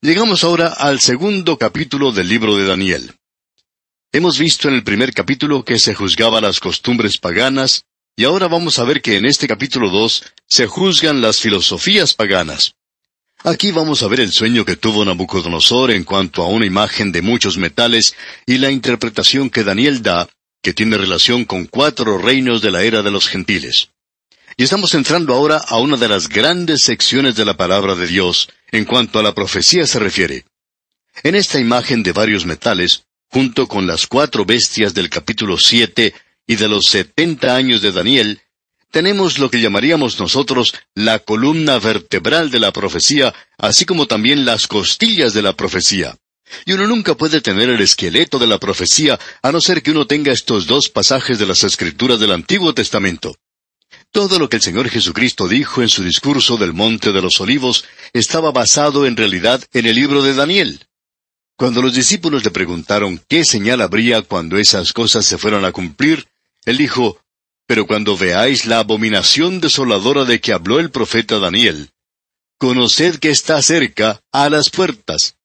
Llegamos ahora al segundo capítulo del libro de Daniel. Hemos visto en el primer capítulo que se juzgaban las costumbres paganas, y ahora vamos a ver que en este capítulo 2 se juzgan las filosofías paganas. Aquí vamos a ver el sueño que tuvo Nabucodonosor en cuanto a una imagen de muchos metales y la interpretación que Daniel da, que tiene relación con cuatro reinos de la era de los gentiles. Y estamos entrando ahora a una de las grandes secciones de la palabra de Dios en cuanto a la profecía se refiere. En esta imagen de varios metales, junto con las cuatro bestias del capítulo siete y de los setenta años de Daniel, tenemos lo que llamaríamos nosotros la columna vertebral de la profecía, así como también las costillas de la profecía. Y uno nunca puede tener el esqueleto de la profecía a no ser que uno tenga estos dos pasajes de las escrituras del Antiguo Testamento. Todo lo que el Señor Jesucristo dijo en su discurso del Monte de los Olivos estaba basado en realidad en el libro de Daniel. Cuando los discípulos le preguntaron qué señal habría cuando esas cosas se fueran a cumplir, él dijo, Pero cuando veáis la abominación desoladora de que habló el profeta Daniel, conoced que está cerca, a las puertas.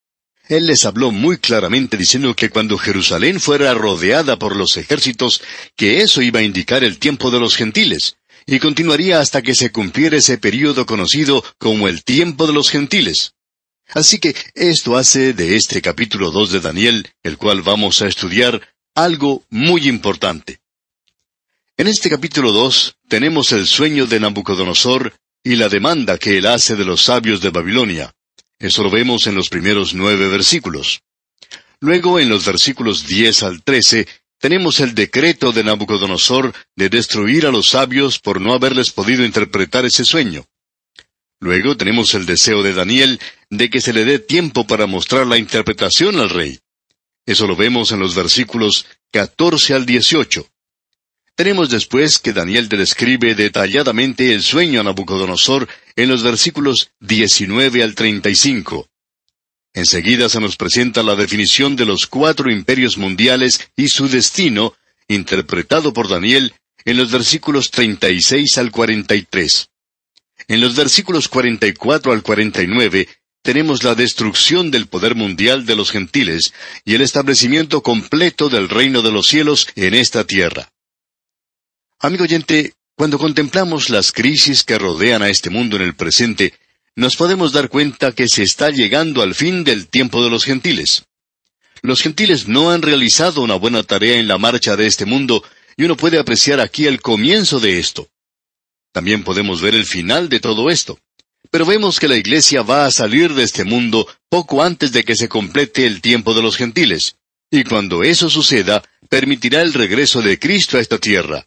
Él les habló muy claramente diciendo que cuando Jerusalén fuera rodeada por los ejércitos, que eso iba a indicar el tiempo de los gentiles, y continuaría hasta que se cumpliera ese período conocido como el tiempo de los gentiles. Así que esto hace de este capítulo 2 de Daniel, el cual vamos a estudiar, algo muy importante. En este capítulo 2 tenemos el sueño de Nabucodonosor y la demanda que él hace de los sabios de Babilonia. Eso lo vemos en los primeros nueve versículos. Luego, en los versículos 10 al 13, tenemos el decreto de Nabucodonosor de destruir a los sabios por no haberles podido interpretar ese sueño. Luego tenemos el deseo de Daniel de que se le dé tiempo para mostrar la interpretación al rey. Eso lo vemos en los versículos 14 al 18. Tenemos después que Daniel describe detalladamente el sueño a Nabucodonosor en los versículos 19 al 35. Enseguida se nos presenta la definición de los cuatro imperios mundiales y su destino, interpretado por Daniel en los versículos 36 al 43. En los versículos 44 al 49 tenemos la destrucción del poder mundial de los gentiles y el establecimiento completo del reino de los cielos en esta tierra. Amigo oyente, cuando contemplamos las crisis que rodean a este mundo en el presente, nos podemos dar cuenta que se está llegando al fin del tiempo de los gentiles. Los gentiles no han realizado una buena tarea en la marcha de este mundo, y uno puede apreciar aquí el comienzo de esto. También podemos ver el final de todo esto. Pero vemos que la Iglesia va a salir de este mundo poco antes de que se complete el tiempo de los gentiles. Y cuando eso suceda, permitirá el regreso de Cristo a esta tierra.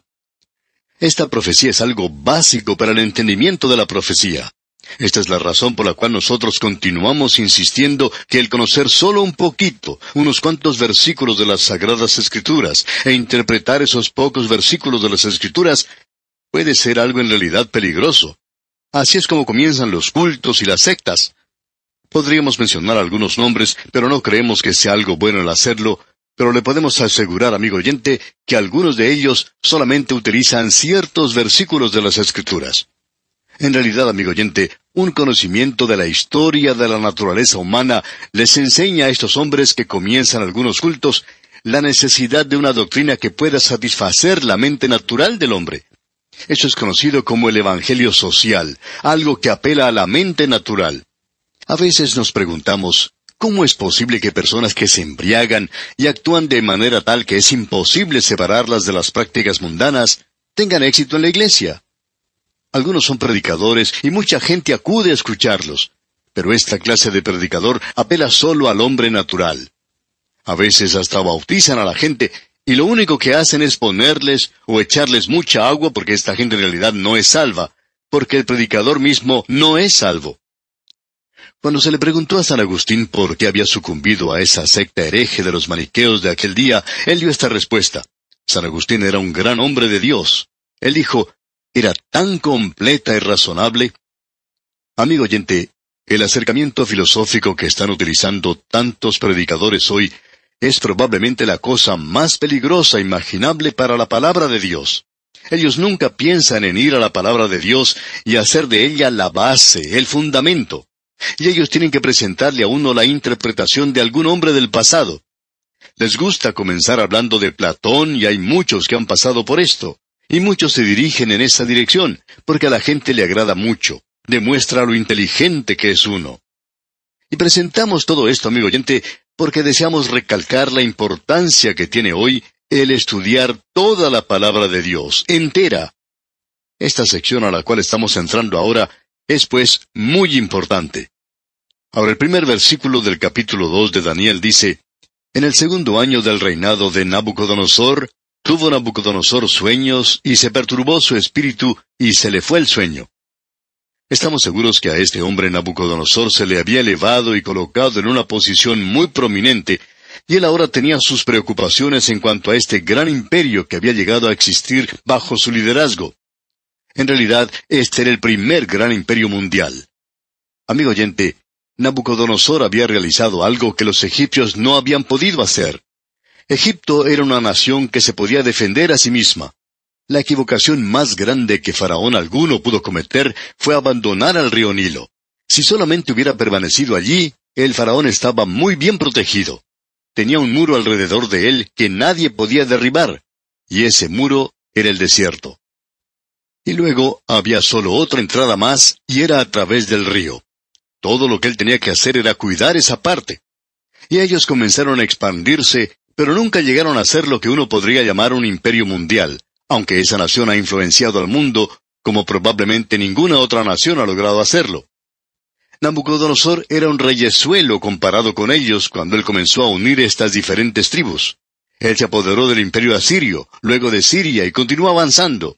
Esta profecía es algo básico para el entendimiento de la profecía. Esta es la razón por la cual nosotros continuamos insistiendo que el conocer solo un poquito, unos cuantos versículos de las Sagradas Escrituras, e interpretar esos pocos versículos de las Escrituras, puede ser algo en realidad peligroso. Así es como comienzan los cultos y las sectas. Podríamos mencionar algunos nombres, pero no creemos que sea algo bueno el hacerlo, pero le podemos asegurar, amigo oyente, que algunos de ellos solamente utilizan ciertos versículos de las Escrituras. En realidad, amigo oyente, un conocimiento de la historia de la naturaleza humana les enseña a estos hombres que comienzan algunos cultos la necesidad de una doctrina que pueda satisfacer la mente natural del hombre. Eso es conocido como el Evangelio social, algo que apela a la mente natural. A veces nos preguntamos, ¿cómo es posible que personas que se embriagan y actúan de manera tal que es imposible separarlas de las prácticas mundanas, tengan éxito en la iglesia? Algunos son predicadores y mucha gente acude a escucharlos, pero esta clase de predicador apela solo al hombre natural. A veces hasta bautizan a la gente y lo único que hacen es ponerles o echarles mucha agua porque esta gente en realidad no es salva, porque el predicador mismo no es salvo. Cuando se le preguntó a San Agustín por qué había sucumbido a esa secta hereje de los maniqueos de aquel día, él dio esta respuesta. San Agustín era un gran hombre de Dios. Él dijo, era tan completa y razonable. Amigo oyente, el acercamiento filosófico que están utilizando tantos predicadores hoy es probablemente la cosa más peligrosa imaginable para la palabra de Dios. Ellos nunca piensan en ir a la palabra de Dios y hacer de ella la base, el fundamento. y ellos tienen que presentarle a uno la interpretación de algún hombre del pasado. Les gusta comenzar hablando de Platón y hay muchos que han pasado por esto, y muchos se dirigen en esa dirección, porque a la gente le agrada mucho, demuestra lo inteligente que es uno. Y presentamos todo esto, amigo oyente, porque deseamos recalcar la importancia que tiene hoy el estudiar toda la palabra de Dios, entera. Esta sección a la cual estamos entrando ahora es pues muy importante. Ahora el primer versículo del capítulo 2 de Daniel dice, En el segundo año del reinado de Nabucodonosor, tuvo Nabucodonosor sueños y se perturbó su espíritu y se le fue el sueño. Estamos seguros que a este hombre Nabucodonosor se le había elevado y colocado en una posición muy prominente, y él ahora tenía sus preocupaciones en cuanto a este gran imperio que había llegado a existir bajo su liderazgo. En realidad, este era el primer gran imperio mundial. Amigo oyente, Nabucodonosor había realizado algo que los egipcios no habían podido hacer. Egipto era una nación que se podía defender a sí misma. La equivocación más grande que Faraón alguno pudo cometer fue abandonar al río Nilo. Si solamente hubiera permanecido allí, el faraón estaba muy bien protegido. Tenía un muro alrededor de él que nadie podía derribar, y ese muro era el desierto. Y luego había solo otra entrada más, y era a través del río. Todo lo que él tenía que hacer era cuidar esa parte. Y ellos comenzaron a expandirse, pero nunca llegaron a ser lo que uno podría llamar un imperio mundial, aunque esa nación ha influenciado al mundo como probablemente ninguna otra nación ha logrado hacerlo. Nabucodonosor era un reyesuelo comparado con ellos cuando él comenzó a unir estas diferentes tribus. Él se apoderó del imperio asirio, luego de Siria y continúa avanzando.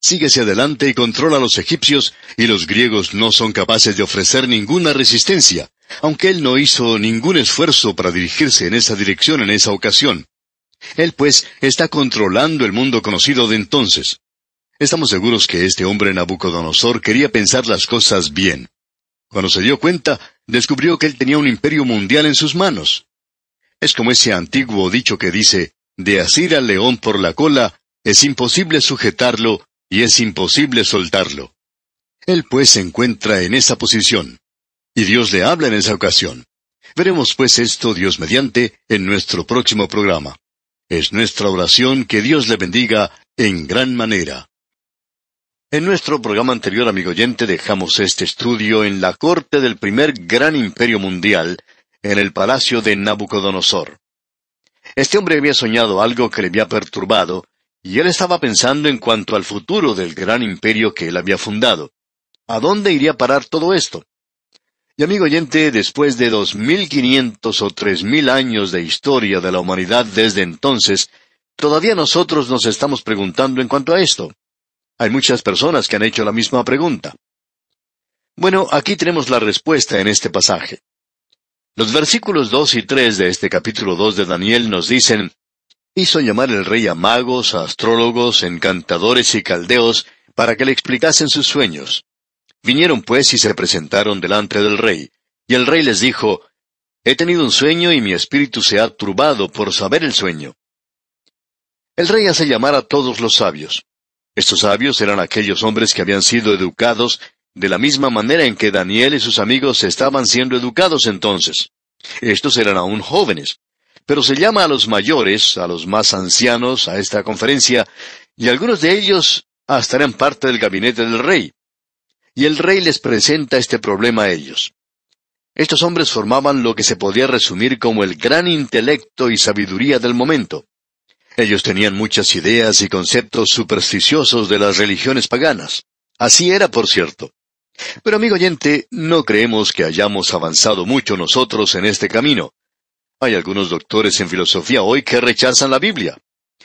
Sigue hacia adelante y controla a los egipcios, y los griegos no son capaces de ofrecer ninguna resistencia, aunque él no hizo ningún esfuerzo para dirigirse en esa dirección en esa ocasión. Él, pues, está controlando el mundo conocido de entonces. Estamos seguros que este hombre Nabucodonosor quería pensar las cosas bien. Cuando se dio cuenta, descubrió que él tenía un imperio mundial en sus manos. Es como ese antiguo dicho que dice, de asir al león por la cola, es imposible sujetarlo y es imposible soltarlo. Él pues se encuentra en esa posición. Y Dios le habla en esa ocasión. Veremos pues esto, Dios mediante, en nuestro próximo programa. Es nuestra oración que Dios le bendiga en gran manera. En nuestro programa anterior, amigo oyente, dejamos este estudio en la corte del primer gran imperio mundial, en el palacio de Nabucodonosor. Este hombre había soñado algo que le había perturbado, y él estaba pensando en cuanto al futuro del gran imperio que él había fundado. ¿A dónde iría a parar todo esto? Y amigo oyente, después de dos mil quinientos o tres mil años de historia de la humanidad desde entonces, todavía nosotros nos estamos preguntando en cuanto a esto. Hay muchas personas que han hecho la misma pregunta. Bueno, aquí tenemos la respuesta en este pasaje. Los versículos dos y tres de este capítulo dos de Daniel nos dicen, Hizo llamar el rey a magos, a astrólogos, encantadores y caldeos, para que le explicasen sus sueños. Vinieron pues y se presentaron delante del rey. Y el rey les dijo, He tenido un sueño y mi espíritu se ha turbado por saber el sueño. El rey hace llamar a todos los sabios. Estos sabios eran aquellos hombres que habían sido educados de la misma manera en que Daniel y sus amigos estaban siendo educados entonces. Estos eran aún jóvenes. Pero se llama a los mayores, a los más ancianos, a esta conferencia, y algunos de ellos hasta eran parte del gabinete del rey y el rey les presenta este problema a ellos. Estos hombres formaban lo que se podía resumir como el gran intelecto y sabiduría del momento. Ellos tenían muchas ideas y conceptos supersticiosos de las religiones paganas. Así era, por cierto. Pero amigo oyente, no creemos que hayamos avanzado mucho nosotros en este camino. Hay algunos doctores en filosofía hoy que rechazan la Biblia.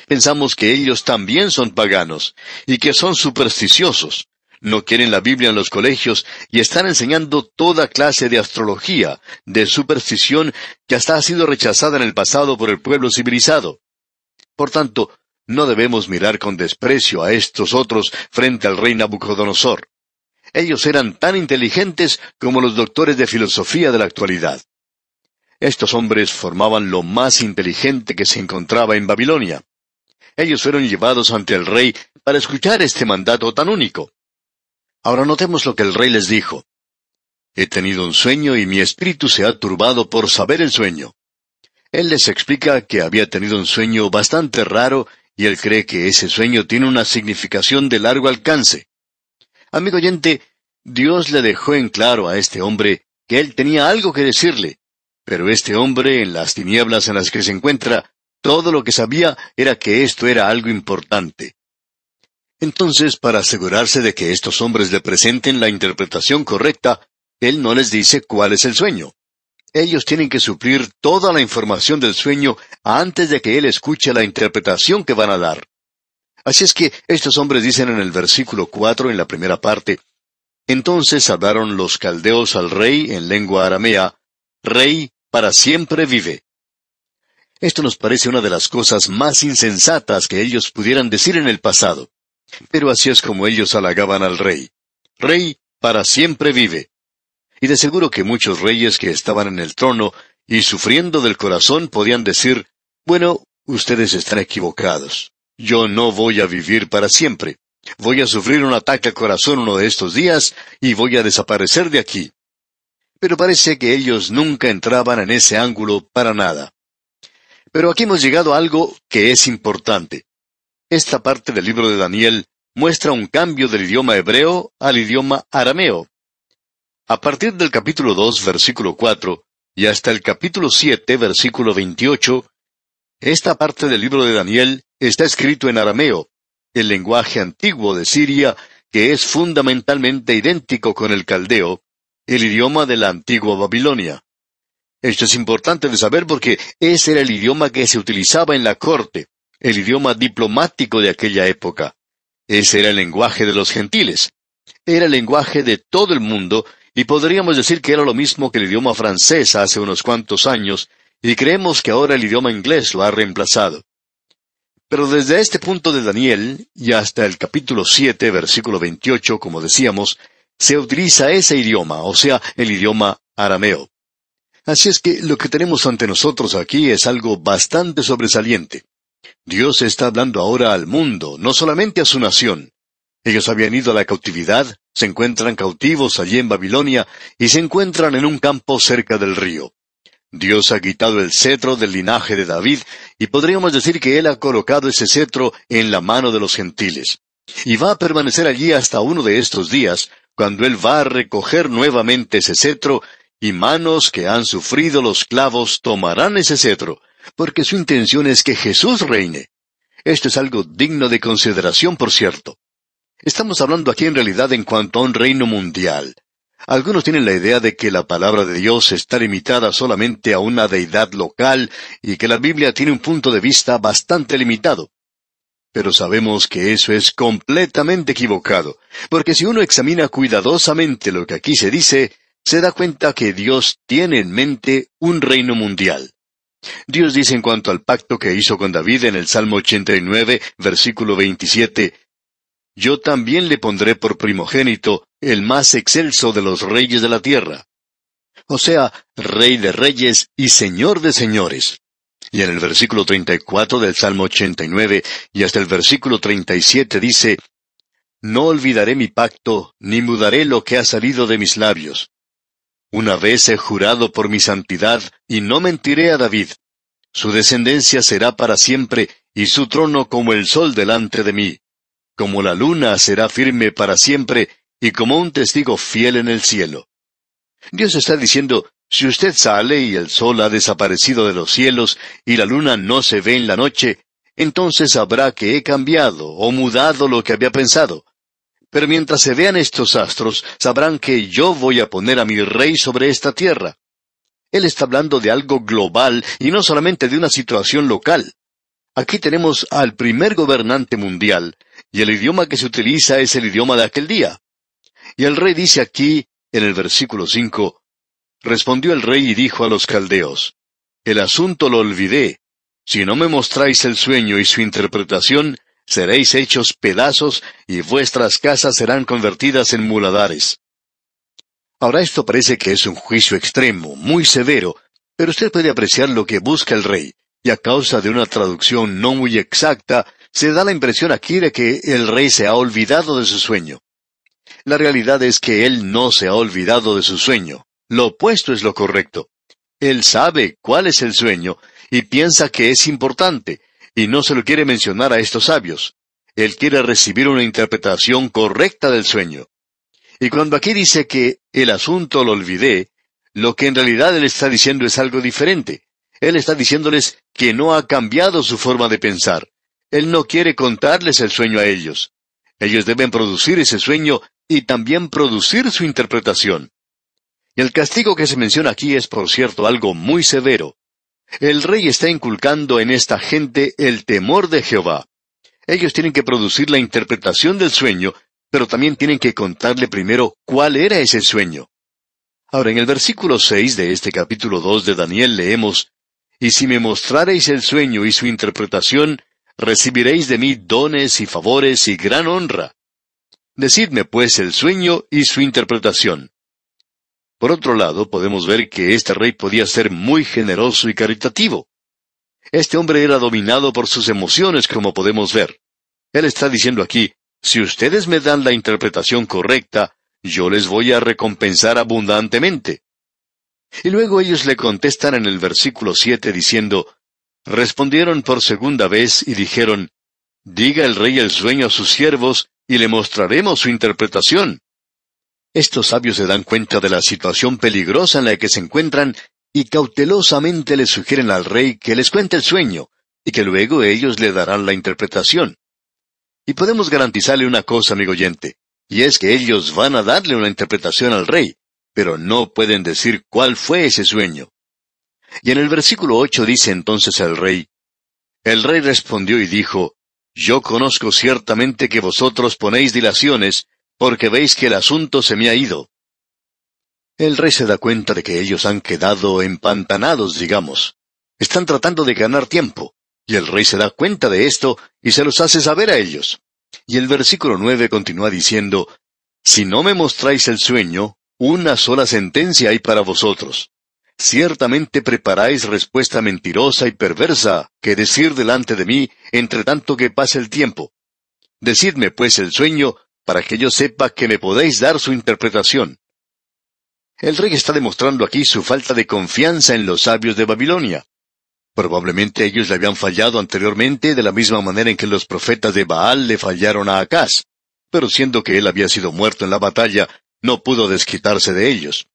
Pensamos que ellos también son paganos y que son supersticiosos no quieren la Biblia en los colegios y están enseñando toda clase de astrología, de superstición que hasta ha sido rechazada en el pasado por el pueblo civilizado. Por tanto, no debemos mirar con desprecio a estos otros frente al rey Nabucodonosor. Ellos eran tan inteligentes como los doctores de filosofía de la actualidad. Estos hombres formaban lo más inteligente que se encontraba en Babilonia. Ellos fueron llevados ante el rey para escuchar este mandato tan único. Ahora notemos lo que el rey les dijo. He tenido un sueño y mi espíritu se ha turbado por saber el sueño. Él les explica que había tenido un sueño bastante raro y él cree que ese sueño tiene una significación de largo alcance. Amigo oyente, Dios le dejó en claro a este hombre que él tenía algo que decirle, pero este hombre, en las tinieblas en las que se encuentra, todo lo que sabía era que esto era algo importante. Entonces, para asegurarse de que estos hombres le presenten la interpretación correcta, él no les dice cuál es el sueño. Ellos tienen que suplir toda la información del sueño antes de que él escuche la interpretación que van a dar. Así es que estos hombres dicen en el versículo cuatro, en la primera parte, Entonces hablaron los caldeos al rey en lengua aramea, Rey, para siempre vive. Esto nos parece una de las cosas más insensatas que ellos pudieran decir en el pasado. Pero así es como ellos halagaban al rey. Rey, para siempre vive. Y de seguro que muchos reyes que estaban en el trono y sufriendo del corazón podían decir, bueno, ustedes están equivocados. Yo no voy a vivir para siempre. Voy a sufrir un ataque al corazón uno de estos días y voy a desaparecer de aquí. Pero parece que ellos nunca entraban en ese ángulo para nada. Pero aquí hemos llegado a algo que es importante. Esta parte del libro de Daniel muestra un cambio del idioma hebreo al idioma arameo. A partir del capítulo 2, versículo 4, y hasta el capítulo 7, versículo 28, esta parte del libro de Daniel está escrito en arameo, el lenguaje antiguo de Siria, que es fundamentalmente idéntico con el caldeo, el idioma de la antigua Babilonia. Esto es importante de saber porque ese era el idioma que se utilizaba en la corte, el idioma diplomático de aquella época. Ese era el lenguaje de los gentiles. Era el lenguaje de todo el mundo y podríamos decir que era lo mismo que el idioma francés hace unos cuantos años, y creemos que ahora el idioma inglés lo ha reemplazado. Pero desde este punto de Daniel y hasta el capítulo 7, versículo 28, como decíamos, se utiliza ese idioma, o sea, el idioma arameo. Así es que lo que tenemos ante nosotros aquí es algo bastante sobresaliente. Dios está hablando ahora al mundo, no solamente a su nación. Ellos habían ido a la cautividad, se encuentran cautivos allí en Babilonia y se encuentran en un campo cerca del río. Dios ha quitado el cetro del linaje de David y podríamos decir que Él ha colocado ese cetro en la mano de los gentiles. Y va a permanecer allí hasta uno de estos días, cuando Él va a recoger nuevamente ese cetro y manos que han sufrido los clavos tomarán ese cetro, porque su intención es que Jesús reine. Esto es algo digno de consideración, por cierto. Estamos hablando aquí en realidad en cuanto a un reino mundial. Algunos tienen la idea de que la palabra de Dios está limitada solamente a una deidad local y que la Biblia tiene un punto de vista bastante limitado. Pero sabemos que eso es completamente equivocado, porque si uno examina cuidadosamente lo que aquí se dice, se da cuenta que Dios tiene en mente un reino mundial. Dios dice en cuanto al pacto que hizo con David en el Salmo 89, versículo 27, yo también le pondré por primogénito el más excelso de los reyes de la tierra. O sea, rey de reyes y señor de señores. Y en el versículo 34 del Salmo 89 y hasta el versículo 37 dice, No olvidaré mi pacto, ni mudaré lo que ha salido de mis labios. Una vez he jurado por mi santidad, y no mentiré a David. Su descendencia será para siempre, y su trono como el sol delante de mí como la luna será firme para siempre y como un testigo fiel en el cielo. Dios está diciendo, si usted sale y el sol ha desaparecido de los cielos y la luna no se ve en la noche, entonces sabrá que he cambiado o mudado lo que había pensado. Pero mientras se vean estos astros, sabrán que yo voy a poner a mi rey sobre esta tierra. Él está hablando de algo global y no solamente de una situación local. Aquí tenemos al primer gobernante mundial, y el idioma que se utiliza es el idioma de aquel día. Y el rey dice aquí, en el versículo cinco, Respondió el rey y dijo a los caldeos, El asunto lo olvidé. Si no me mostráis el sueño y su interpretación, seréis hechos pedazos y vuestras casas serán convertidas en muladares. Ahora esto parece que es un juicio extremo, muy severo, pero usted puede apreciar lo que busca el rey y a causa de una traducción no muy exacta, se da la impresión aquí de que el rey se ha olvidado de su sueño. La realidad es que él no se ha olvidado de su sueño. Lo opuesto es lo correcto. Él sabe cuál es el sueño y piensa que es importante, y no se lo quiere mencionar a estos sabios. Él quiere recibir una interpretación correcta del sueño. Y cuando aquí dice que el asunto lo olvidé, lo que en realidad él está diciendo es algo diferente. Él está diciéndoles que no ha cambiado su forma de pensar. Él no quiere contarles el sueño a ellos. Ellos deben producir ese sueño y también producir su interpretación. Y el castigo que se menciona aquí es, por cierto, algo muy severo. El rey está inculcando en esta gente el temor de Jehová. Ellos tienen que producir la interpretación del sueño, pero también tienen que contarle primero cuál era ese sueño. Ahora, en el versículo seis de este capítulo dos de Daniel leemos, Y si me mostrareis el sueño y su interpretación, recibiréis de mí dones y favores y gran honra. Decidme pues el sueño y su interpretación. Por otro lado, podemos ver que este rey podía ser muy generoso y caritativo. Este hombre era dominado por sus emociones, como podemos ver. Él está diciendo aquí, si ustedes me dan la interpretación correcta, yo les voy a recompensar abundantemente. Y luego ellos le contestan en el versículo siete diciendo, Respondieron por segunda vez y dijeron, Diga el rey el sueño a sus siervos, y le mostraremos su interpretación. Estos sabios se dan cuenta de la situación peligrosa en la que se encuentran y cautelosamente le sugieren al rey que les cuente el sueño, y que luego ellos le darán la interpretación. Y podemos garantizarle una cosa, amigo oyente, y es que ellos van a darle una interpretación al rey, pero no pueden decir cuál fue ese sueño. Y en el versículo ocho dice entonces el rey, El rey respondió y dijo, Yo conozco ciertamente que vosotros ponéis dilaciones, porque veis que el asunto se me ha ido. El rey se da cuenta de que ellos han quedado empantanados, digamos. Están tratando de ganar tiempo, y el rey se da cuenta de esto y se los hace saber a ellos. Y el versículo nueve continúa diciendo, Si no me mostráis el sueño, una sola sentencia hay para vosotros. Ciertamente preparáis respuesta mentirosa y perversa que decir delante de mí entre tanto que pase el tiempo. Decidme pues el sueño, para que yo sepa que me podéis dar su interpretación. El rey está demostrando aquí su falta de confianza en los sabios de Babilonia. Probablemente ellos le habían fallado anteriormente de la misma manera en que los profetas de Baal le fallaron a Acaz. Pero siendo que él había sido muerto en la batalla, no pudo desquitarse de ellos.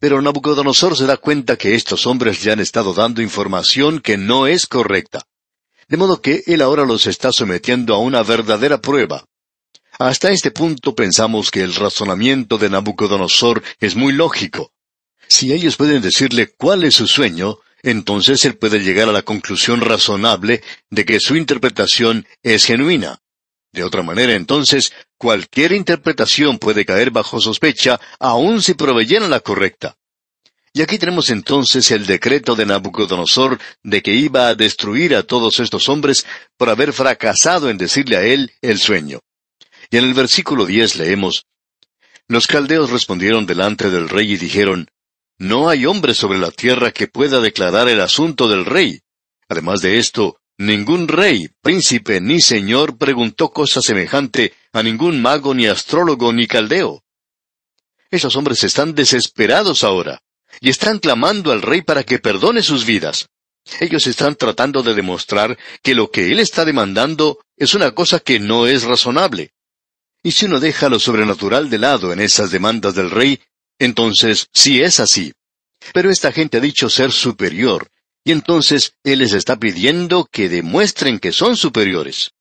Pero Nabucodonosor se da cuenta que estos hombres le han estado dando información que no es correcta. De modo que él ahora los está sometiendo a una verdadera prueba. Hasta este punto pensamos que el razonamiento de Nabucodonosor es muy lógico. Si ellos pueden decirle cuál es su sueño, entonces él puede llegar a la conclusión razonable de que su interpretación es genuina. De otra manera, entonces, cualquier interpretación puede caer bajo sospecha, aun si proveyera la correcta. Y aquí tenemos entonces el decreto de Nabucodonosor de que iba a destruir a todos estos hombres por haber fracasado en decirle a él el sueño. Y en el versículo diez leemos, Los caldeos respondieron delante del rey y dijeron, No hay hombre sobre la tierra que pueda declarar el asunto del rey. Además de esto, Ningún rey, príncipe ni señor preguntó cosa semejante a ningún mago ni astrólogo ni caldeo. Esos hombres están desesperados ahora, y están clamando al rey para que perdone sus vidas. Ellos están tratando de demostrar que lo que él está demandando es una cosa que no es razonable. Y si uno deja lo sobrenatural de lado en esas demandas del rey, entonces sí es así. Pero esta gente ha dicho ser superior, y entonces Él les está pidiendo que demuestren que son superiores.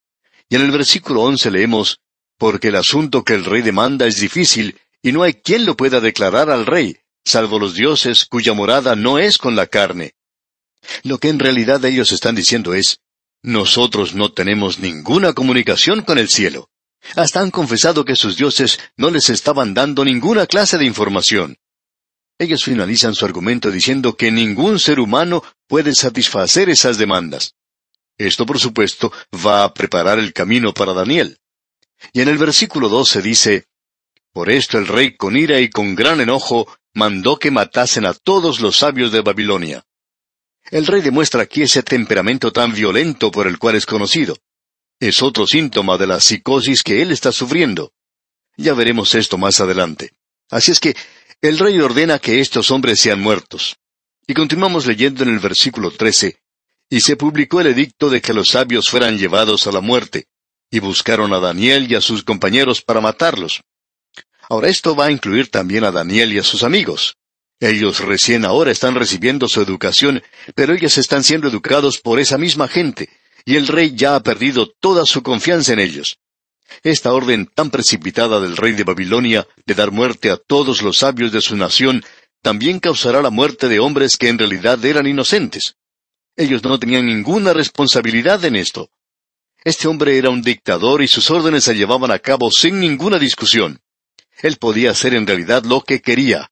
Y en el versículo once leemos, porque el asunto que el rey demanda es difícil, y no hay quien lo pueda declarar al rey, salvo los dioses cuya morada no es con la carne. Lo que en realidad ellos están diciendo es, nosotros no tenemos ninguna comunicación con el cielo. Hasta han confesado que sus dioses no les estaban dando ninguna clase de información. Ellos finalizan su argumento diciendo que ningún ser humano puede satisfacer esas demandas. Esto, por supuesto, va a preparar el camino para Daniel. Y en el versículo 12 dice, Por esto el rey con ira y con gran enojo mandó que matasen a todos los sabios de Babilonia. El rey demuestra aquí ese temperamento tan violento por el cual es conocido. Es otro síntoma de la psicosis que él está sufriendo. Ya veremos esto más adelante. Así es que el rey ordena que estos hombres sean muertos. Y continuamos leyendo en el versículo 13. Y se publicó el edicto de que los sabios fueran llevados a la muerte, y buscaron a Daniel y a sus compañeros para matarlos. Ahora esto va a incluir también a Daniel y a sus amigos. Ellos recién ahora están recibiendo su educación, pero ellos están siendo educados por esa misma gente, y el rey ya ha perdido toda su confianza en ellos. Esta orden tan precipitada del rey de Babilonia de dar muerte a todos los sabios de su nación también causará la muerte de hombres que en realidad eran inocentes. Ellos no tenían ninguna responsabilidad en esto. Este hombre era un dictador y sus órdenes se llevaban a cabo sin ninguna discusión. Él podía hacer en realidad lo que quería.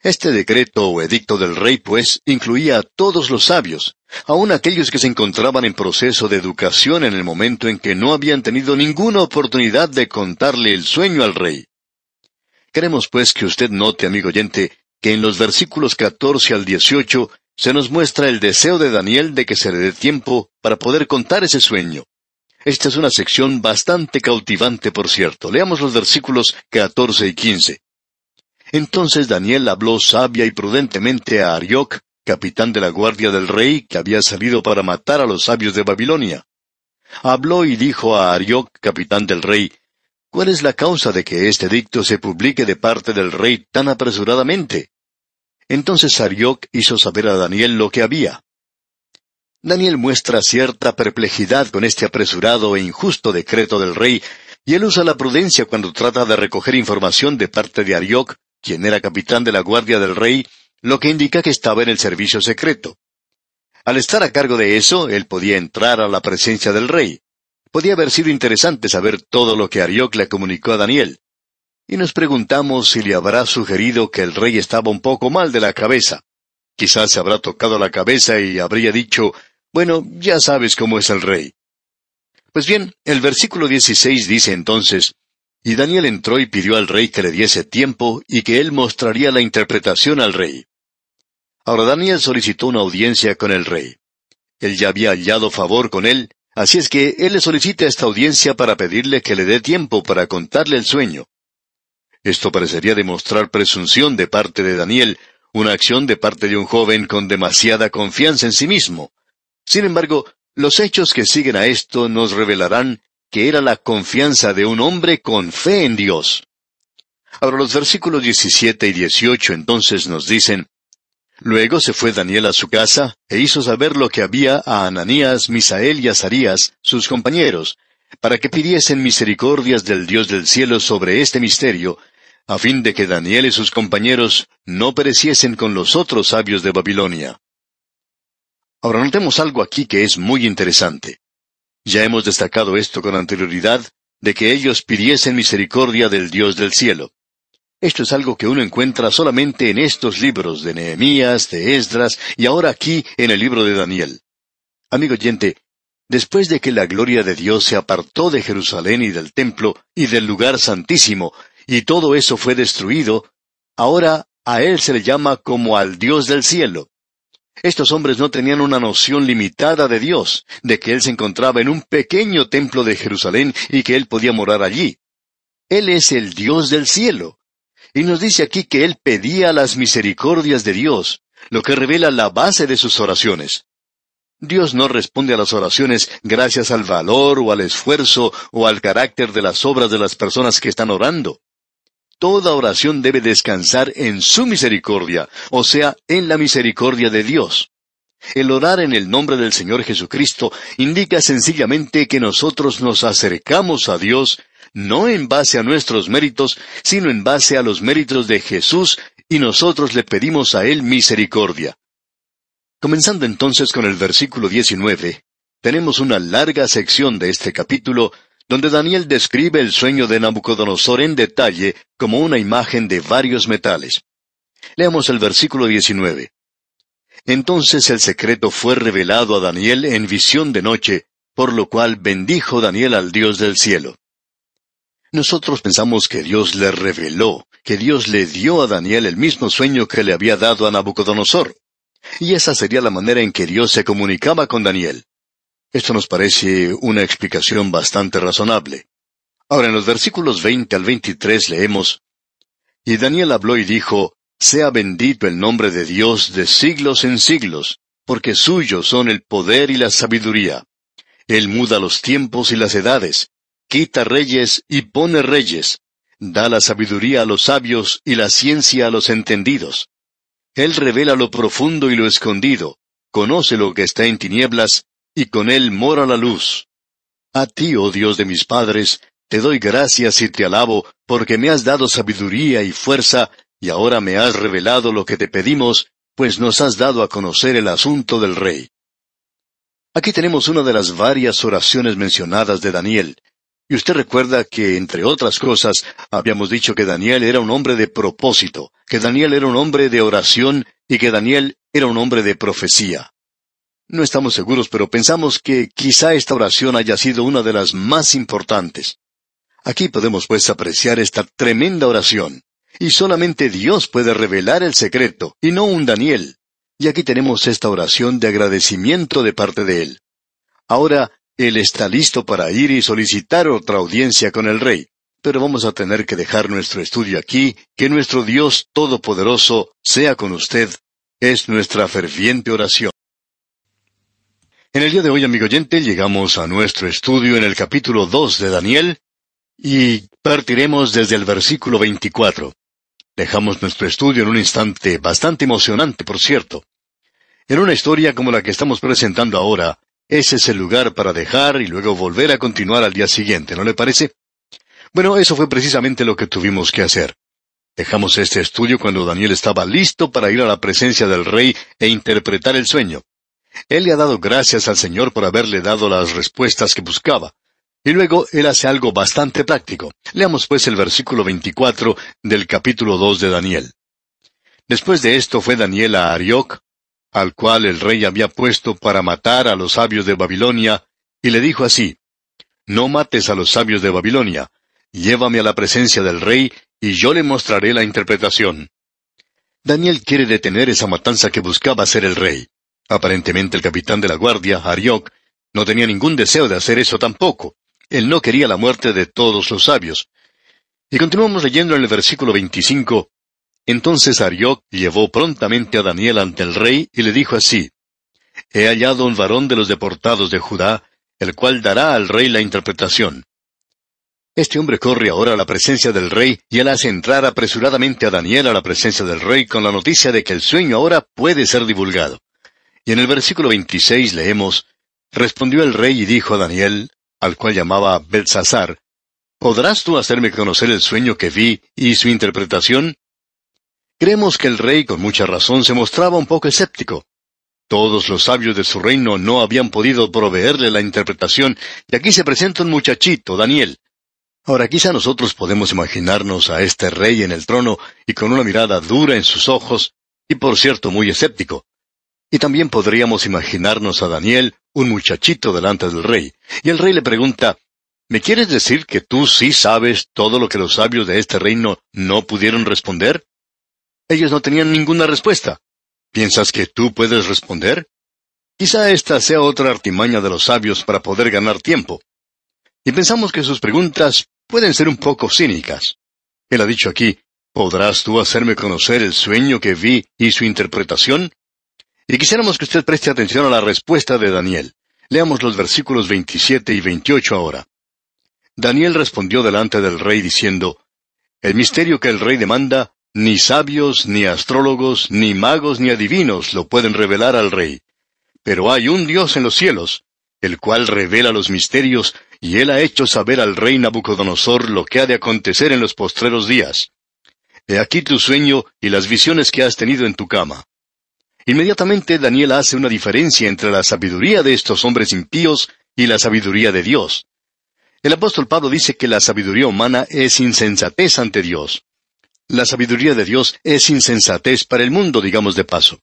Este decreto o edicto del rey, pues, incluía a todos los sabios, aun aquellos que se encontraban en proceso de educación en el momento en que no habían tenido ninguna oportunidad de contarle el sueño al rey. Queremos, pues, que usted note, amigo oyente, que en los versículos 14 al 18 se nos muestra el deseo de Daniel de que se le dé tiempo para poder contar ese sueño. Esta es una sección bastante cautivante, por cierto. Leamos los versículos 14 y 15. Entonces Daniel habló sabia y prudentemente a Arioc, capitán de la guardia del rey, que había salido para matar a los sabios de Babilonia. Habló y dijo a Arioc, capitán del rey, ¿Cuál es la causa de que este dicto se publique de parte del rey tan apresuradamente? Entonces Arioc hizo saber a Daniel lo que había. Daniel muestra cierta perplejidad con este apresurado e injusto decreto del rey, y él usa la prudencia cuando trata de recoger información de parte de Arioc, quien era capitán de la guardia del rey, lo que indica que estaba en el servicio secreto. Al estar a cargo de eso, él podía entrar a la presencia del rey. Podía haber sido interesante saber todo lo que Arioc le comunicó a Daniel. Y nos preguntamos si le habrá sugerido que el rey estaba un poco mal de la cabeza. Quizás se habrá tocado la cabeza y habría dicho, bueno, ya sabes cómo es el rey. Pues bien, el versículo 16 dice entonces, y Daniel entró y pidió al rey que le diese tiempo y que él mostraría la interpretación al rey. Ahora Daniel solicitó una audiencia con el rey. Él ya había hallado favor con él, así es que él le solicita esta audiencia para pedirle que le dé tiempo para contarle el sueño. Esto parecería demostrar presunción de parte de Daniel, una acción de parte de un joven con demasiada confianza en sí mismo. Sin embargo, los hechos que siguen a esto nos revelarán que era la confianza de un hombre con fe en Dios. Ahora los versículos 17 y 18 entonces nos dicen, Luego se fue Daniel a su casa, e hizo saber lo que había a Ananías, Misael y Azarías, sus compañeros, para que pidiesen misericordias del Dios del cielo sobre este misterio, a fin de que Daniel y sus compañeros no pereciesen con los otros sabios de Babilonia. Ahora notemos algo aquí que es muy interesante. Ya hemos destacado esto con anterioridad, de que ellos pidiesen misericordia del Dios del cielo. Esto es algo que uno encuentra solamente en estos libros de Nehemías, de Esdras y ahora aquí en el libro de Daniel. Amigo oyente, después de que la gloria de Dios se apartó de Jerusalén y del templo y del lugar santísimo, y todo eso fue destruido, ahora a Él se le llama como al Dios del cielo. Estos hombres no tenían una noción limitada de Dios, de que Él se encontraba en un pequeño templo de Jerusalén y que Él podía morar allí. Él es el Dios del cielo. Y nos dice aquí que Él pedía las misericordias de Dios, lo que revela la base de sus oraciones. Dios no responde a las oraciones gracias al valor o al esfuerzo o al carácter de las obras de las personas que están orando toda oración debe descansar en su misericordia, o sea, en la misericordia de Dios. El orar en el nombre del Señor Jesucristo indica sencillamente que nosotros nos acercamos a Dios no en base a nuestros méritos, sino en base a los méritos de Jesús, y nosotros le pedimos a Él misericordia. Comenzando entonces con el versículo 19, tenemos una larga sección de este capítulo donde Daniel describe el sueño de Nabucodonosor en detalle como una imagen de varios metales. Leamos el versículo 19. Entonces el secreto fue revelado a Daniel en visión de noche, por lo cual bendijo Daniel al Dios del cielo. Nosotros pensamos que Dios le reveló, que Dios le dio a Daniel el mismo sueño que le había dado a Nabucodonosor. Y esa sería la manera en que Dios se comunicaba con Daniel. Esto nos parece una explicación bastante razonable. Ahora en los versículos 20 al 23 leemos, Y Daniel habló y dijo, Sea bendito el nombre de Dios de siglos en siglos, porque suyos son el poder y la sabiduría. Él muda los tiempos y las edades, quita reyes y pone reyes, da la sabiduría a los sabios y la ciencia a los entendidos. Él revela lo profundo y lo escondido, conoce lo que está en tinieblas, y con él mora la luz. A ti, oh Dios de mis padres, te doy gracias y te alabo, porque me has dado sabiduría y fuerza, y ahora me has revelado lo que te pedimos, pues nos has dado a conocer el asunto del rey. Aquí tenemos una de las varias oraciones mencionadas de Daniel, y usted recuerda que, entre otras cosas, habíamos dicho que Daniel era un hombre de propósito, que Daniel era un hombre de oración y que Daniel era un hombre de profecía. No estamos seguros, pero pensamos que quizá esta oración haya sido una de las más importantes. Aquí podemos pues apreciar esta tremenda oración. Y solamente Dios puede revelar el secreto, y no un Daniel. Y aquí tenemos esta oración de agradecimiento de parte de él. Ahora, él está listo para ir y solicitar otra audiencia con el rey. Pero vamos a tener que dejar nuestro estudio aquí, que nuestro Dios Todopoderoso sea con usted. Es nuestra ferviente oración. En el día de hoy, amigo oyente, llegamos a nuestro estudio en el capítulo 2 de Daniel y partiremos desde el versículo 24. Dejamos nuestro estudio en un instante bastante emocionante, por cierto. En una historia como la que estamos presentando ahora, ese es el lugar para dejar y luego volver a continuar al día siguiente, ¿no le parece? Bueno, eso fue precisamente lo que tuvimos que hacer. Dejamos este estudio cuando Daniel estaba listo para ir a la presencia del rey e interpretar el sueño. Él le ha dado gracias al Señor por haberle dado las respuestas que buscaba. Y luego él hace algo bastante práctico. Leamos pues el versículo 24 del capítulo 2 de Daniel. Después de esto fue Daniel a Arioc, al cual el rey había puesto para matar a los sabios de Babilonia, y le dijo así, No mates a los sabios de Babilonia, llévame a la presencia del rey, y yo le mostraré la interpretación. Daniel quiere detener esa matanza que buscaba hacer el rey. Aparentemente el capitán de la guardia, Arioc, no tenía ningún deseo de hacer eso tampoco. Él no quería la muerte de todos los sabios. Y continuamos leyendo en el versículo 25, entonces Arioc llevó prontamente a Daniel ante el rey y le dijo así, He hallado un varón de los deportados de Judá, el cual dará al rey la interpretación. Este hombre corre ahora a la presencia del rey y él hace entrar apresuradamente a Daniel a la presencia del rey con la noticia de que el sueño ahora puede ser divulgado. Y en el versículo 26 leemos, Respondió el rey y dijo a Daniel, al cual llamaba Belsasar, ¿Podrás tú hacerme conocer el sueño que vi y su interpretación? Creemos que el rey con mucha razón se mostraba un poco escéptico. Todos los sabios de su reino no habían podido proveerle la interpretación, y aquí se presenta un muchachito, Daniel. Ahora quizá nosotros podemos imaginarnos a este rey en el trono y con una mirada dura en sus ojos, y por cierto muy escéptico. Y también podríamos imaginarnos a Daniel, un muchachito delante del rey, y el rey le pregunta, ¿Me quieres decir que tú sí sabes todo lo que los sabios de este reino no pudieron responder? Ellos no tenían ninguna respuesta. ¿Piensas que tú puedes responder? Quizá esta sea otra artimaña de los sabios para poder ganar tiempo. Y pensamos que sus preguntas pueden ser un poco cínicas. Él ha dicho aquí, ¿podrás tú hacerme conocer el sueño que vi y su interpretación? Y quisiéramos que usted preste atención a la respuesta de Daniel. Leamos los versículos 27 y 28 ahora. Daniel respondió delante del rey diciendo, El misterio que el rey demanda ni sabios, ni astrólogos, ni magos, ni adivinos lo pueden revelar al rey. Pero hay un Dios en los cielos, el cual revela los misterios, y él ha hecho saber al rey Nabucodonosor lo que ha de acontecer en los postreros días. He aquí tu sueño y las visiones que has tenido en tu cama. Inmediatamente Daniel hace una diferencia entre la sabiduría de estos hombres impíos y la sabiduría de Dios. El apóstol Pablo dice que la sabiduría humana es insensatez ante Dios. La sabiduría de Dios es insensatez para el mundo, digamos de paso.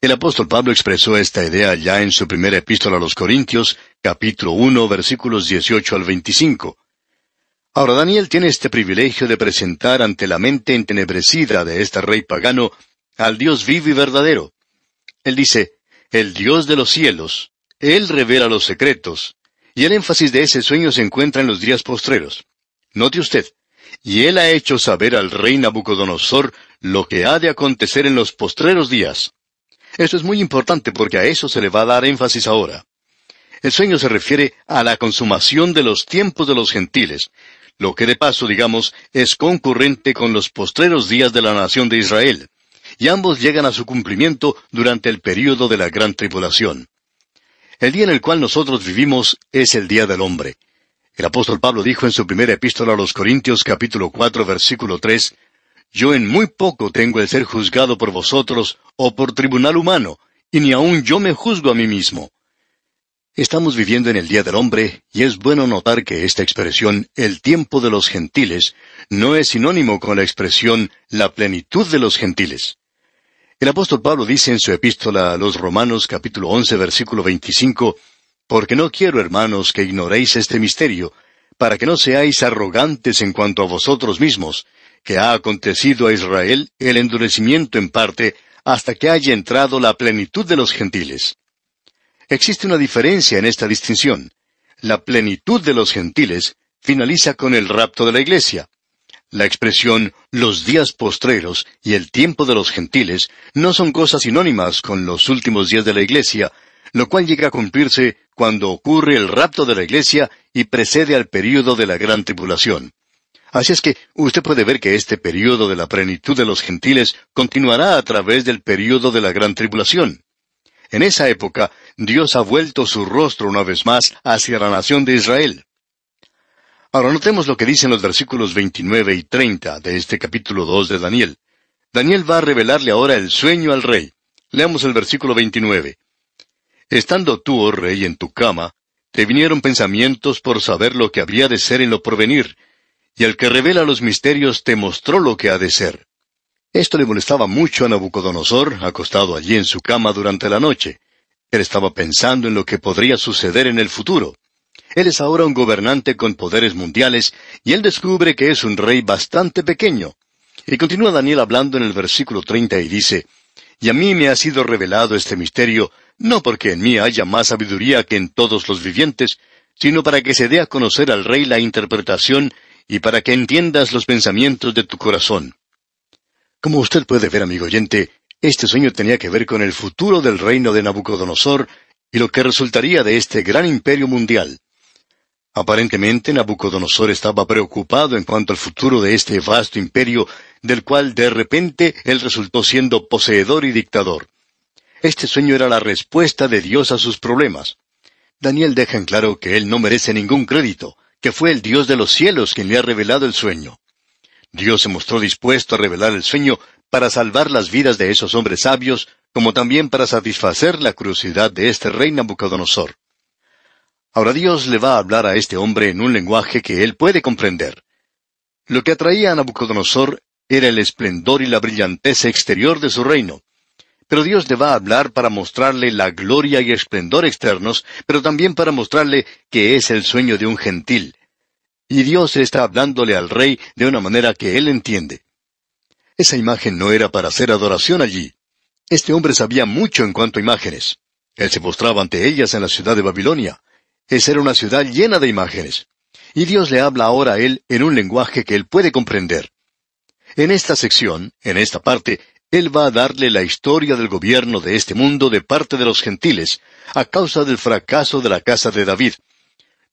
El apóstol Pablo expresó esta idea ya en su primera epístola a los Corintios, capítulo 1, versículos 18 al 25. Ahora Daniel tiene este privilegio de presentar ante la mente entenebrecida de este rey pagano al Dios vivo y verdadero. Él dice, el Dios de los cielos, Él revela los secretos, y el énfasis de ese sueño se encuentra en los días postreros. Note usted, y él ha hecho saber al rey Nabucodonosor lo que ha de acontecer en los postreros días. Esto es muy importante porque a eso se le va a dar énfasis ahora. El sueño se refiere a la consumación de los tiempos de los gentiles, lo que de paso, digamos, es concurrente con los postreros días de la nación de Israel, y ambos llegan a su cumplimiento durante el período de la gran tribulación. El día en el cual nosotros vivimos es el día del hombre. El apóstol Pablo dijo en su primera epístola a los Corintios capítulo cuatro versículo tres Yo en muy poco tengo el ser juzgado por vosotros o por tribunal humano, y ni aun yo me juzgo a mí mismo. Estamos viviendo en el Día del Hombre, y es bueno notar que esta expresión, el tiempo de los gentiles, no es sinónimo con la expresión la plenitud de los gentiles. El apóstol Pablo dice en su epístola a los Romanos capítulo once versículo veinticinco, Porque no quiero, hermanos, que ignoréis este misterio, para que no seáis arrogantes en cuanto a vosotros mismos, que ha acontecido a Israel el endurecimiento en parte, hasta que haya entrado la plenitud de los gentiles. Existe una diferencia en esta distinción. La plenitud de los gentiles finaliza con el rapto de la iglesia. La expresión los días postreros y el tiempo de los gentiles no son cosas sinónimas con los últimos días de la iglesia, lo cual llega a cumplirse cuando ocurre el rapto de la iglesia y precede al período de la gran tribulación. Así es que usted puede ver que este período de la plenitud de los gentiles continuará a través del período de la gran tribulación. En esa época, Dios ha vuelto su rostro una vez más hacia la nación de Israel. Ahora notemos lo que dicen los versículos 29 y 30 de este capítulo 2 de Daniel. Daniel va a revelarle ahora el sueño al rey. Leamos el versículo 29. Estando tú, oh rey, en tu cama, te vinieron pensamientos por saber lo que habría de ser en lo porvenir, y el que revela los misterios te mostró lo que ha de ser. Esto le molestaba mucho a Nabucodonosor, acostado allí en su cama durante la noche. Él estaba pensando en lo que podría suceder en el futuro. Él es ahora un gobernante con poderes mundiales, y él descubre que es un rey bastante pequeño. Y continúa Daniel hablando en el versículo treinta y dice, Y a mí me ha sido revelado este misterio, no porque en mí haya más sabiduría que en todos los vivientes, sino para que se dé a conocer al rey la interpretación y para que entiendas los pensamientos de tu corazón. Como usted puede ver, amigo oyente, este sueño tenía que ver con el futuro del reino de Nabucodonosor y lo que resultaría de este gran imperio mundial. Aparentemente Nabucodonosor estaba preocupado en cuanto al futuro de este vasto imperio, del cual de repente él resultó siendo poseedor y dictador. Este sueño era la respuesta de Dios a sus problemas. Daniel deja en claro que él no merece ningún crédito, que fue el Dios de los cielos quien le ha revelado el sueño. Dios se mostró dispuesto a revelar el sueño para salvar las vidas de esos hombres sabios, como también para satisfacer la curiosidad de este rey Nabucodonosor. Ahora Dios le va a hablar a este hombre en un lenguaje que él puede comprender. Lo que atraía a Nabucodonosor era el esplendor y la brillantez exterior de su reino. Pero Dios le va a hablar para mostrarle la gloria y esplendor externos, pero también para mostrarle que es el sueño de un gentil, y Dios está hablándole al rey de una manera que él entiende. Esa imagen no era para hacer adoración allí. Este hombre sabía mucho en cuanto a imágenes. Él se mostraba ante ellas en la ciudad de Babilonia. Esa era una ciudad llena de imágenes. Y Dios le habla ahora a él en un lenguaje que él puede comprender. En esta sección, en esta parte, él va a darle la historia del gobierno de este mundo de parte de los gentiles, a causa del fracaso de la casa de David,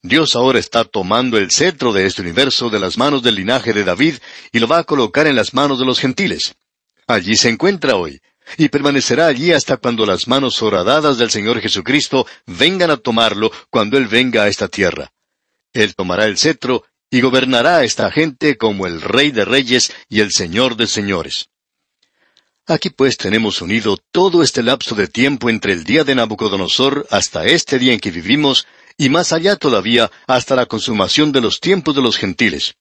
Dios ahora está tomando el cetro de este universo de las manos del linaje de David y lo va a colocar en las manos de los gentiles. Allí se encuentra hoy, y permanecerá allí hasta cuando las manos horadadas del Señor Jesucristo vengan a tomarlo cuando Él venga a esta tierra. Él tomará el cetro y gobernará a esta gente como el Rey de Reyes y el Señor de Señores. Aquí pues tenemos unido todo este lapso de tiempo entre el día de Nabucodonosor hasta este día en que vivimos, y más allá todavía hasta la consumación de los tiempos de los gentiles.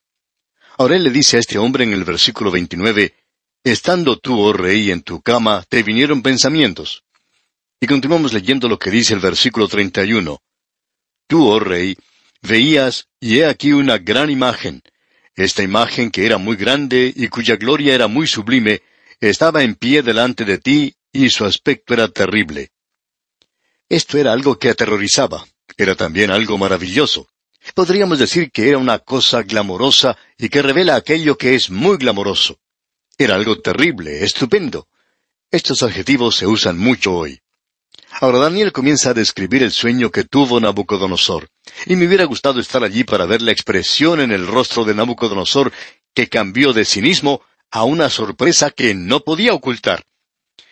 Ahora él le dice a este hombre en el versículo 29, Estando tú, oh rey, en tu cama, te vinieron pensamientos. Y continuamos leyendo lo que dice el versículo 31. Tú, oh rey, veías, y he aquí una gran imagen. Esta imagen que era muy grande y cuya gloria era muy sublime, estaba en pie delante de ti, y su aspecto era terrible. Esto era algo que aterrorizaba. Era también algo maravilloso. Podríamos decir que era una cosa glamorosa y que revela aquello que es muy glamoroso. Era algo terrible, estupendo. Estos adjetivos se usan mucho hoy. Ahora Daniel comienza a describir el sueño que tuvo Nabucodonosor, y me hubiera gustado estar allí para ver la expresión en el rostro de Nabucodonosor que cambió de cinismo a una sorpresa que no podía ocultar.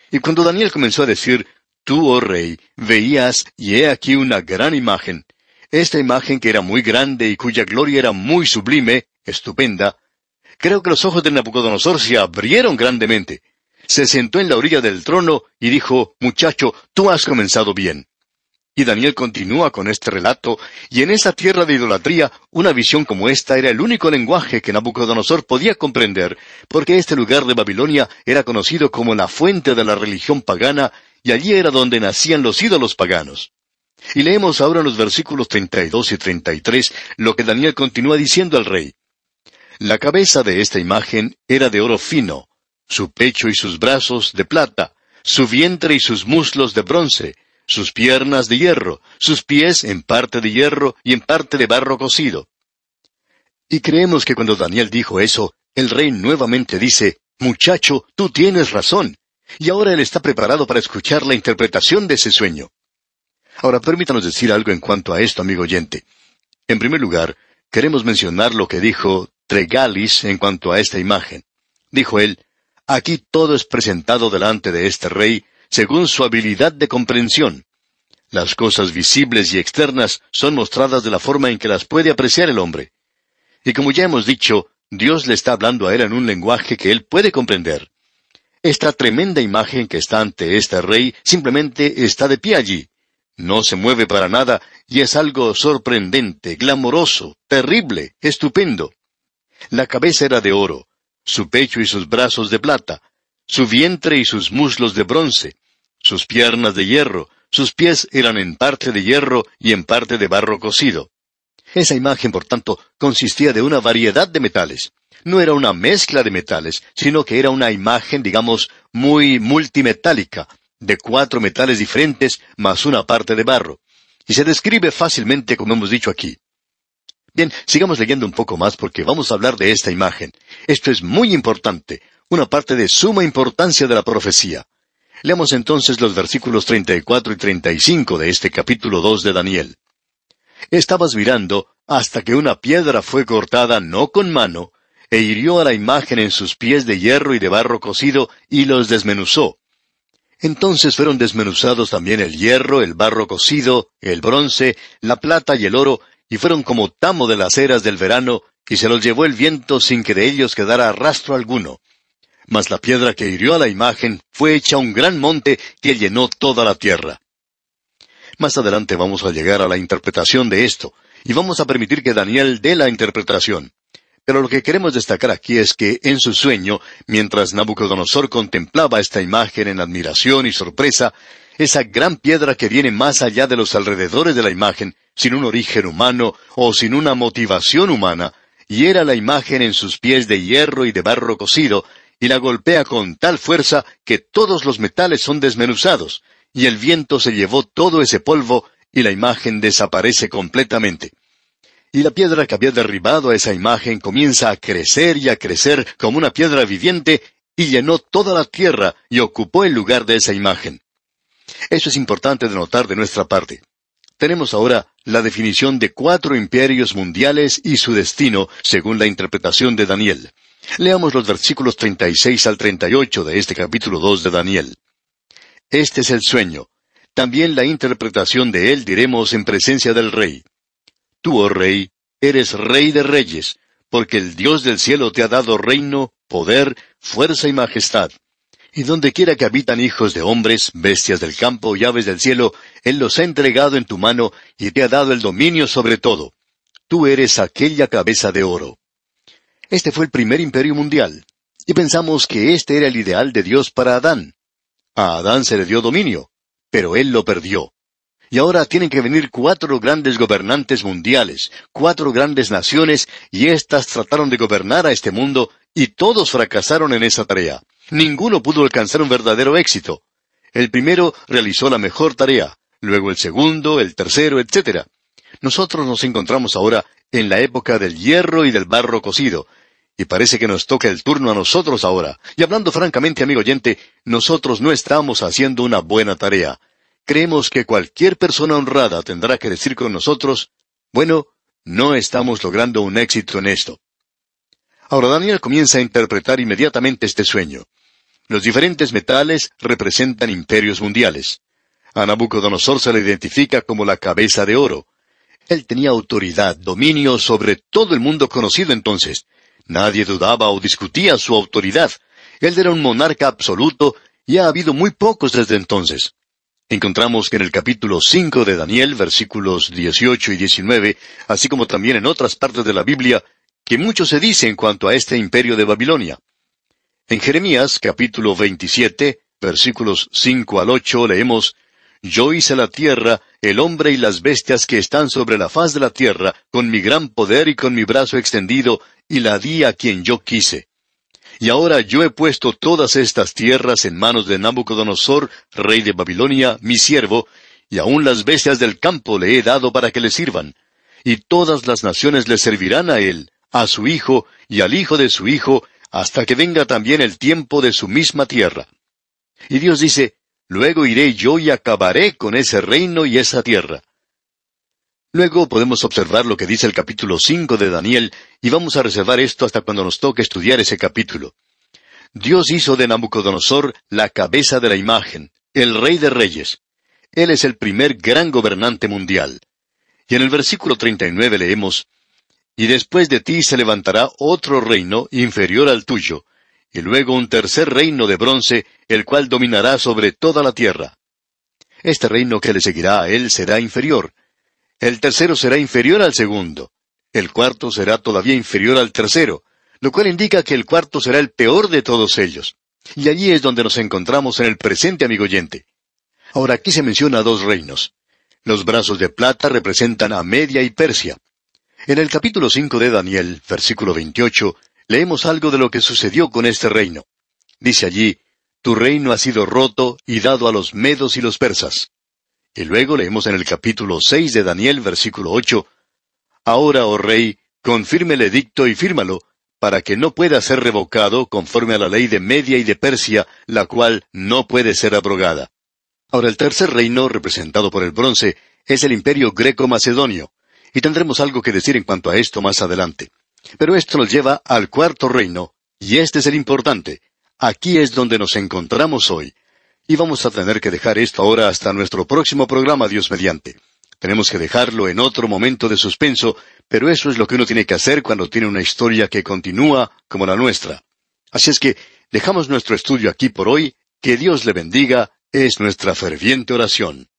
Y cuando Daniel comenzó a decir, Tú, oh rey, veías, y he aquí una gran imagen, esta imagen que era muy grande y cuya gloria era muy sublime, estupenda, creo que los ojos de Nabucodonosor se abrieron grandemente. Se sentó en la orilla del trono y dijo, Muchacho, tú has comenzado bien. Y Daniel continúa con este relato, y en esa tierra de idolatría, una visión como esta era el único lenguaje que Nabucodonosor podía comprender, porque este lugar de Babilonia era conocido como la fuente de la religión pagana, y allí era donde nacían los ídolos paganos. Y leemos ahora en los versículos 32 y 33 lo que Daniel continúa diciendo al rey. La cabeza de esta imagen era de oro fino, su pecho y sus brazos de plata, su vientre y sus muslos de bronce, sus piernas de hierro, sus pies en parte de hierro y en parte de barro cocido. Y creemos que cuando Daniel dijo eso, el rey nuevamente dice, Muchacho, tú tienes razón. Y ahora él está preparado para escuchar la interpretación de ese sueño. Ahora, permítanos decir algo en cuanto a esto, amigo oyente. En primer lugar, queremos mencionar lo que dijo Tregalis en cuanto a esta imagen. Dijo él, aquí todo es presentado delante de este rey según su habilidad de comprensión. Las cosas visibles y externas son mostradas de la forma en que las puede apreciar el hombre. Y como ya hemos dicho, Dios le está hablando a él en un lenguaje que él puede comprender. Esta tremenda imagen que está ante este rey simplemente está de pie allí. No se mueve para nada y es algo sorprendente, glamoroso, terrible, estupendo. La cabeza era de oro, su pecho y sus brazos de plata, su vientre y sus muslos de bronce, sus piernas de hierro, sus pies eran en parte de hierro y en parte de barro cocido. Esa imagen, por tanto, consistía de una variedad de metales. No era una mezcla de metales, sino que era una imagen, digamos, muy multimetálica, de cuatro metales diferentes más una parte de barro. Y se describe fácilmente como hemos dicho aquí. Bien, sigamos leyendo un poco más porque vamos a hablar de esta imagen. Esto es muy importante, una parte de suma importancia de la profecía. Leamos entonces los versículos 34 y 35 de este capítulo 2 de Daniel. Estabas mirando hasta que una piedra fue cortada no con mano, e hirió a la imagen en sus pies de hierro y de barro cocido, y los desmenuzó, entonces fueron desmenuzados también el hierro, el barro cocido, el bronce, la plata y el oro, y fueron como tamo de las eras del verano, y se los llevó el viento sin que de ellos quedara rastro alguno. Mas la piedra que hirió a la imagen fue hecha un gran monte que llenó toda la tierra. Más adelante vamos a llegar a la interpretación de esto, y vamos a permitir que Daniel dé la interpretación. Pero lo que queremos destacar aquí es que en su sueño, mientras Nabucodonosor contemplaba esta imagen en admiración y sorpresa, esa gran piedra que viene más allá de los alrededores de la imagen, sin un origen humano o sin una motivación humana, hiera la imagen en sus pies de hierro y de barro cocido, y la golpea con tal fuerza que todos los metales son desmenuzados, y el viento se llevó todo ese polvo, y la imagen desaparece completamente y la piedra que había derribado a esa imagen comienza a crecer y a crecer como una piedra viviente y llenó toda la tierra y ocupó el lugar de esa imagen. Eso es importante de notar de nuestra parte. Tenemos ahora la definición de cuatro imperios mundiales y su destino según la interpretación de Daniel. Leamos los versículos 36 al 38 de este capítulo 2 de Daniel. Este es el sueño. También la interpretación de él diremos en presencia del rey. Tú, oh rey, eres rey de reyes, porque el Dios del cielo te ha dado reino, poder, fuerza y majestad. Y donde quiera que habitan hijos de hombres, bestias del campo y aves del cielo, Él los ha entregado en tu mano y te ha dado el dominio sobre todo. Tú eres aquella cabeza de oro. Este fue el primer imperio mundial, y pensamos que este era el ideal de Dios para Adán. A Adán se le dio dominio, pero él lo perdió. Y ahora tienen que venir cuatro grandes gobernantes mundiales, cuatro grandes naciones, y éstas trataron de gobernar a este mundo, y todos fracasaron en esa tarea. Ninguno pudo alcanzar un verdadero éxito. El primero realizó la mejor tarea, luego el segundo, el tercero, etc. Nosotros nos encontramos ahora en la época del hierro y del barro cocido, y parece que nos toca el turno a nosotros ahora. Y hablando francamente, amigo oyente, nosotros no estamos haciendo una buena tarea. Creemos que cualquier persona honrada tendrá que decir con nosotros, bueno, no estamos logrando un éxito en esto. Ahora Daniel comienza a interpretar inmediatamente este sueño. Los diferentes metales representan imperios mundiales. A Nabucodonosor se le identifica como la cabeza de oro. Él tenía autoridad, dominio sobre todo el mundo conocido entonces. Nadie dudaba o discutía su autoridad. Él era un monarca absoluto y ha habido muy pocos desde entonces. Encontramos que en el capítulo 5 de Daniel, versículos 18 y 19, así como también en otras partes de la Biblia, que mucho se dice en cuanto a este imperio de Babilonia. En Jeremías, capítulo 27, versículos 5 al 8, leemos, Yo hice la tierra, el hombre y las bestias que están sobre la faz de la tierra, con mi gran poder y con mi brazo extendido, y la di a quien yo quise. Y ahora yo he puesto todas estas tierras en manos de Nabucodonosor, rey de Babilonia, mi siervo, y aun las bestias del campo le he dado para que le sirvan. Y todas las naciones le servirán a él, a su hijo y al hijo de su hijo, hasta que venga también el tiempo de su misma tierra. Y Dios dice, Luego iré yo y acabaré con ese reino y esa tierra. Luego podemos observar lo que dice el capítulo 5 de Daniel, y vamos a reservar esto hasta cuando nos toque estudiar ese capítulo. Dios hizo de Nabucodonosor la cabeza de la imagen, el rey de reyes. Él es el primer gran gobernante mundial. Y en el versículo 39 leemos, Y después de ti se levantará otro reino inferior al tuyo, y luego un tercer reino de bronce, el cual dominará sobre toda la tierra. Este reino que le seguirá a él será inferior, el tercero será inferior al segundo. El cuarto será todavía inferior al tercero, lo cual indica que el cuarto será el peor de todos ellos. Y allí es donde nos encontramos en el presente, amigo oyente. Ahora aquí se menciona dos reinos. Los brazos de plata representan a Media y Persia. En el capítulo 5 de Daniel, versículo 28, leemos algo de lo que sucedió con este reino. Dice allí, Tu reino ha sido roto y dado a los medos y los persas. Y luego leemos en el capítulo seis de Daniel, versículo ocho, Ahora, oh rey, confirme el edicto y fírmalo, para que no pueda ser revocado conforme a la ley de Media y de Persia, la cual no puede ser abrogada. Ahora el tercer reino, representado por el bronce, es el imperio greco-macedonio, y tendremos algo que decir en cuanto a esto más adelante. Pero esto nos lleva al cuarto reino, y este es el importante. Aquí es donde nos encontramos hoy, y vamos a tener que dejar esto ahora hasta nuestro próximo programa, Dios mediante. Tenemos que dejarlo en otro momento de suspenso, pero eso es lo que uno tiene que hacer cuando tiene una historia que continúa como la nuestra. Así es que dejamos nuestro estudio aquí por hoy. Que Dios le bendiga es nuestra ferviente oración.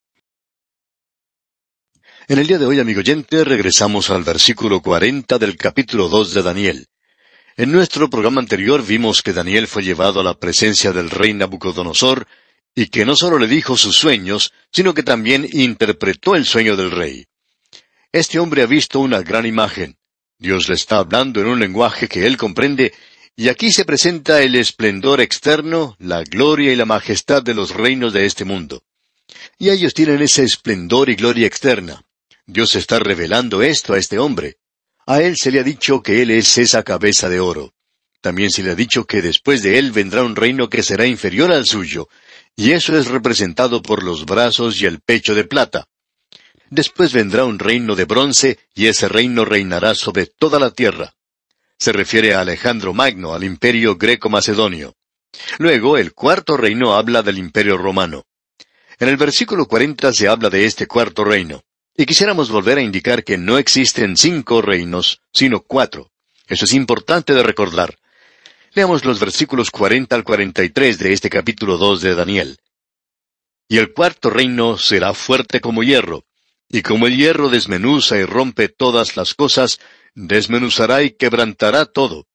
En el día de hoy, amigo oyente, regresamos al versículo 40 del capítulo 2 de Daniel. En nuestro programa anterior vimos que Daniel fue llevado a la presencia del rey Nabucodonosor y que no solo le dijo sus sueños, sino que también interpretó el sueño del rey. Este hombre ha visto una gran imagen. Dios le está hablando en un lenguaje que él comprende, y aquí se presenta el esplendor externo, la gloria y la majestad de los reinos de este mundo. Y ellos tienen ese esplendor y gloria externa. Dios está revelando esto a este hombre. A él se le ha dicho que él es esa cabeza de oro. También se le ha dicho que después de él vendrá un reino que será inferior al suyo, y eso es representado por los brazos y el pecho de plata. Después vendrá un reino de bronce, y ese reino reinará sobre toda la tierra. Se refiere a Alejandro Magno, al imperio greco-macedonio. Luego, el cuarto reino habla del imperio romano. En el versículo 40 se habla de este cuarto reino. Y quisiéramos volver a indicar que no existen cinco reinos, sino cuatro. Eso es importante de recordar. Leamos los versículos 40 al 43 de este capítulo 2 de Daniel. Y el cuarto reino será fuerte como hierro, y como el hierro desmenuza y rompe todas las cosas, desmenuzará y quebrantará todo.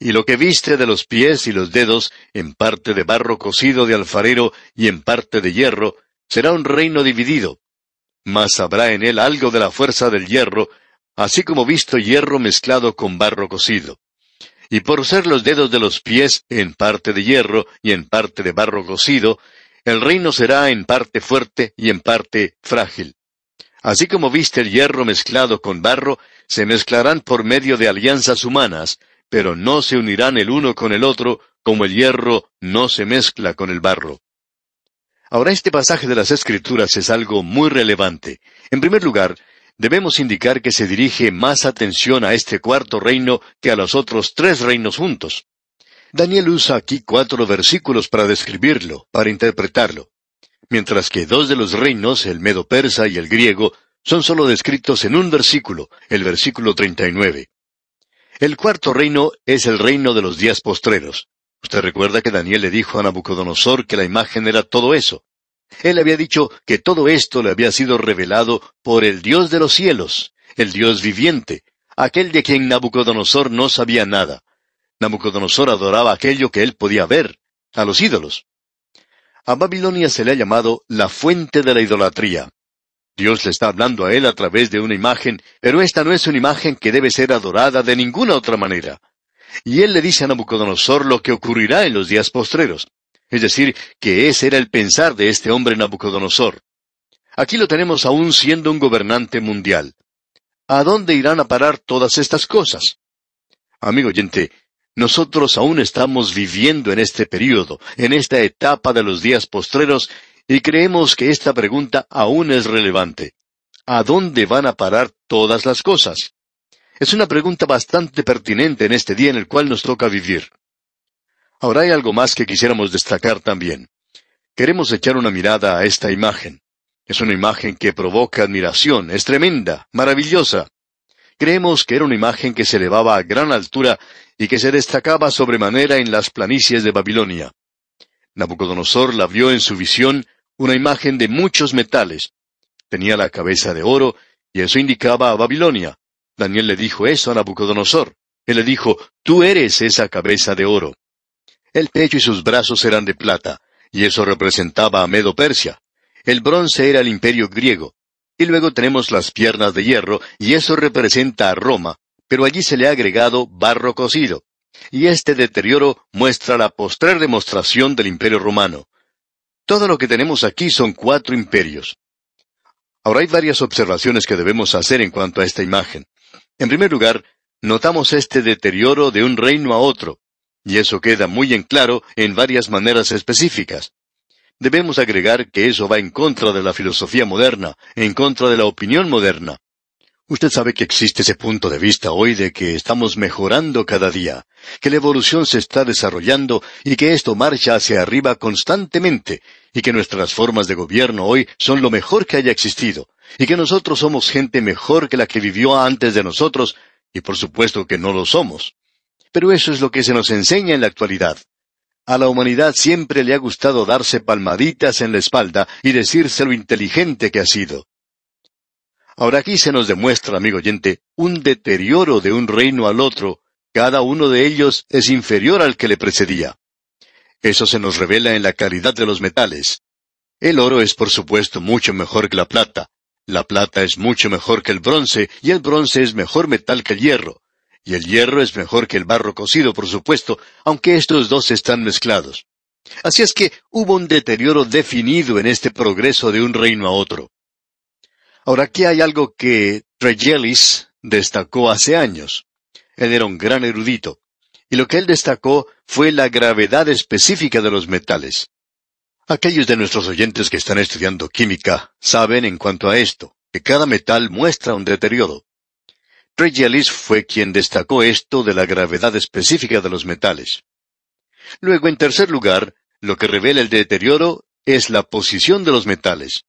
Y lo que viste de los pies y los dedos, en parte de barro cocido de alfarero y en parte de hierro, será un reino dividido. Mas habrá en él algo de la fuerza del hierro, así como visto hierro mezclado con barro cocido y por ser los dedos de los pies en parte de hierro y en parte de barro cocido, el reino será en parte fuerte y en parte frágil. Así como viste el hierro mezclado con barro, se mezclarán por medio de alianzas humanas, pero no se unirán el uno con el otro, como el hierro no se mezcla con el barro. Ahora este pasaje de las Escrituras es algo muy relevante. En primer lugar, debemos indicar que se dirige más atención a este cuarto reino que a los otros tres reinos juntos. Daniel usa aquí cuatro versículos para describirlo, para interpretarlo, mientras que dos de los reinos, el medo persa y el griego, son sólo descritos en un versículo, el versículo 39. El cuarto reino es el reino de los días postreros. Usted recuerda que Daniel le dijo a Nabucodonosor que la imagen era todo eso. Él había dicho que todo esto le había sido revelado por el Dios de los cielos, el Dios viviente, aquel de quien Nabucodonosor no sabía nada. Nabucodonosor adoraba aquello que él podía ver, a los ídolos. A Babilonia se le ha llamado la fuente de la idolatría. Dios le está hablando a él a través de una imagen, pero esta no es una imagen que debe ser adorada de ninguna otra manera. Y él le dice a Nabucodonosor lo que ocurrirá en los días postreros. Es decir, que ese era el pensar de este hombre Nabucodonosor. Aquí lo tenemos aún siendo un gobernante mundial. ¿A dónde irán a parar todas estas cosas? Amigo oyente, nosotros aún estamos viviendo en este período, en esta etapa de los días postreros, y creemos que esta pregunta aún es relevante. ¿A dónde van a parar todas las cosas? Es una pregunta bastante pertinente en este día en el cual nos toca vivir. Ahora hay algo más que quisiéramos destacar también. Queremos echar una mirada a esta imagen. Es una imagen que provoca admiración, es tremenda, maravillosa. Creemos que era una imagen que se elevaba a gran altura y que se destacaba sobremanera en las planicies de Babilonia. Nabucodonosor la vio en su visión una imagen de muchos metales. Tenía la cabeza de oro, y eso indicaba a Babilonia. Daniel le dijo eso a Nabucodonosor. Él le dijo, Tú eres esa cabeza de oro. El pecho y sus brazos eran de plata, y eso representaba a Medo Persia. El bronce era el imperio griego. Y luego tenemos las piernas de hierro, y eso representa a Roma, pero allí se le ha agregado barro cocido. Y este deterioro muestra la postrer demostración del imperio romano. Todo lo que tenemos aquí son cuatro imperios. Ahora hay varias observaciones que debemos hacer en cuanto a esta imagen. En primer lugar, notamos este deterioro de un reino a otro, y eso queda muy en claro en varias maneras específicas. Debemos agregar que eso va en contra de la filosofía moderna, en contra de la opinión moderna. Usted sabe que existe ese punto de vista hoy de que estamos mejorando cada día, que la evolución se está desarrollando y que esto marcha hacia arriba constantemente, y que nuestras formas de gobierno hoy son lo mejor que haya existido, y que nosotros somos gente mejor que la que vivió antes de nosotros, y por supuesto que no lo somos. Pero eso es lo que se nos enseña en la actualidad. A la humanidad siempre le ha gustado darse palmaditas en la espalda y decirse lo inteligente que ha sido. Ahora aquí se nos demuestra, amigo oyente, un deterioro de un reino al otro. Cada uno de ellos es inferior al que le precedía. Eso se nos revela en la calidad de los metales. El oro es por supuesto mucho mejor que la plata. La plata es mucho mejor que el bronce y el bronce es mejor metal que el hierro. Y el hierro es mejor que el barro cocido, por supuesto, aunque estos dos están mezclados. Así es que hubo un deterioro definido en este progreso de un reino a otro. Ahora aquí hay algo que Tregellis destacó hace años. Él era un gran erudito, y lo que él destacó fue la gravedad específica de los metales. Aquellos de nuestros oyentes que están estudiando química saben en cuanto a esto, que cada metal muestra un deterioro. Tregellis fue quien destacó esto de la gravedad específica de los metales. Luego, en tercer lugar, lo que revela el deterioro es la posición de los metales.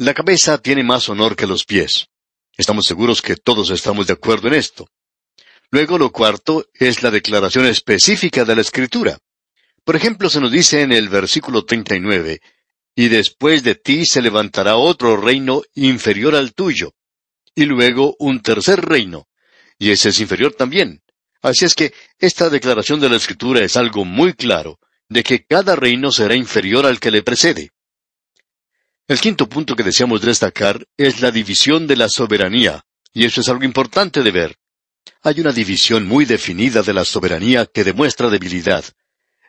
La cabeza tiene más honor que los pies. Estamos seguros que todos estamos de acuerdo en esto. Luego lo cuarto es la declaración específica de la Escritura. Por ejemplo, se nos dice en el versículo 39, y después de ti se levantará otro reino inferior al tuyo, y luego un tercer reino, y ese es inferior también. Así es que esta declaración de la Escritura es algo muy claro, de que cada reino será inferior al que le precede. El quinto punto que deseamos destacar es la división de la soberanía, y eso es algo importante de ver. Hay una división muy definida de la soberanía que demuestra debilidad.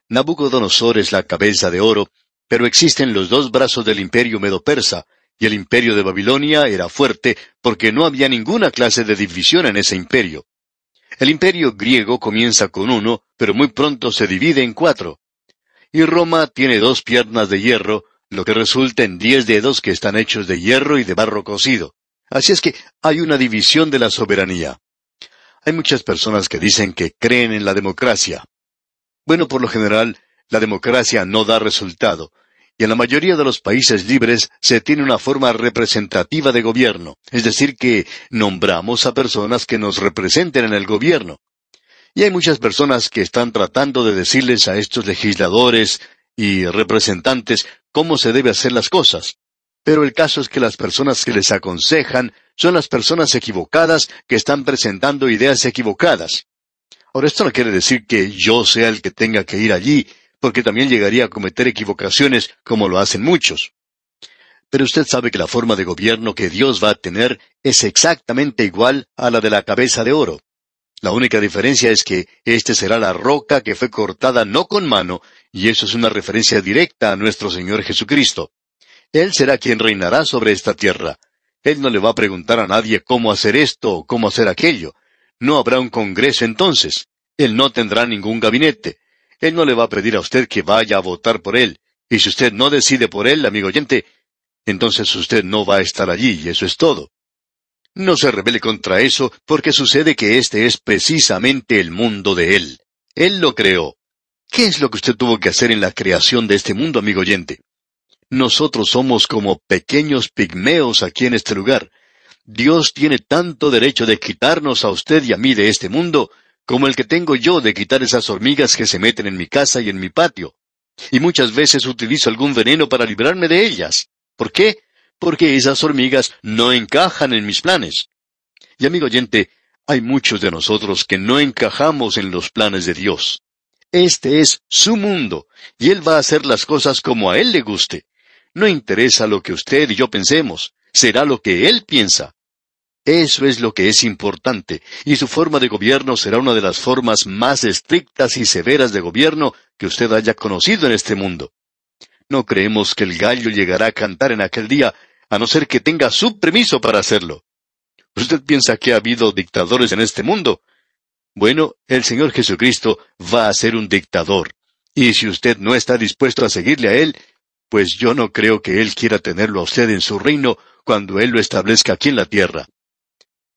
Nabucodonosor es la cabeza de oro, pero existen los dos brazos del imperio medo-persa, y el imperio de Babilonia era fuerte porque no había ninguna clase de división en ese imperio. El imperio griego comienza con uno, pero muy pronto se divide en cuatro. Y Roma tiene dos piernas de hierro, lo que resulta en diez dedos que están hechos de hierro y de barro cocido. Así es que hay una división de la soberanía. Hay muchas personas que dicen que creen en la democracia. Bueno, por lo general, la democracia no da resultado, y en la mayoría de los países libres se tiene una forma representativa de gobierno, es decir, que nombramos a personas que nos representen en el gobierno. Y hay muchas personas que están tratando de decirles a estos legisladores y representantes cómo se debe hacer las cosas. Pero el caso es que las personas que les aconsejan son las personas equivocadas que están presentando ideas equivocadas. Ahora, esto no quiere decir que yo sea el que tenga que ir allí, porque también llegaría a cometer equivocaciones como lo hacen muchos. Pero usted sabe que la forma de gobierno que Dios va a tener es exactamente igual a la de la cabeza de oro. La única diferencia es que éste será la roca que fue cortada no con mano, y eso es una referencia directa a nuestro Señor Jesucristo. Él será quien reinará sobre esta tierra. Él no le va a preguntar a nadie cómo hacer esto o cómo hacer aquello. No habrá un Congreso entonces. Él no tendrá ningún gabinete. Él no le va a pedir a usted que vaya a votar por él. Y si usted no decide por él, amigo oyente, entonces usted no va a estar allí, y eso es todo. No se rebele contra eso, porque sucede que este es precisamente el mundo de Él. Él lo creó. ¿Qué es lo que usted tuvo que hacer en la creación de este mundo, amigo oyente? Nosotros somos como pequeños pigmeos aquí en este lugar. Dios tiene tanto derecho de quitarnos a usted y a mí de este mundo, como el que tengo yo de quitar esas hormigas que se meten en mi casa y en mi patio. Y muchas veces utilizo algún veneno para librarme de ellas. ¿Por qué? Porque esas hormigas no encajan en mis planes. Y amigo oyente, hay muchos de nosotros que no encajamos en los planes de Dios. Este es su mundo, y Él va a hacer las cosas como a Él le guste. No interesa lo que usted y yo pensemos, será lo que Él piensa. Eso es lo que es importante, y su forma de gobierno será una de las formas más estrictas y severas de gobierno que usted haya conocido en este mundo. No creemos que el gallo llegará a cantar en aquel día, a no ser que tenga su permiso para hacerlo. ¿Usted piensa que ha habido dictadores en este mundo? Bueno, el Señor Jesucristo va a ser un dictador. Y si usted no está dispuesto a seguirle a Él, pues yo no creo que Él quiera tenerlo a usted en su reino cuando Él lo establezca aquí en la tierra.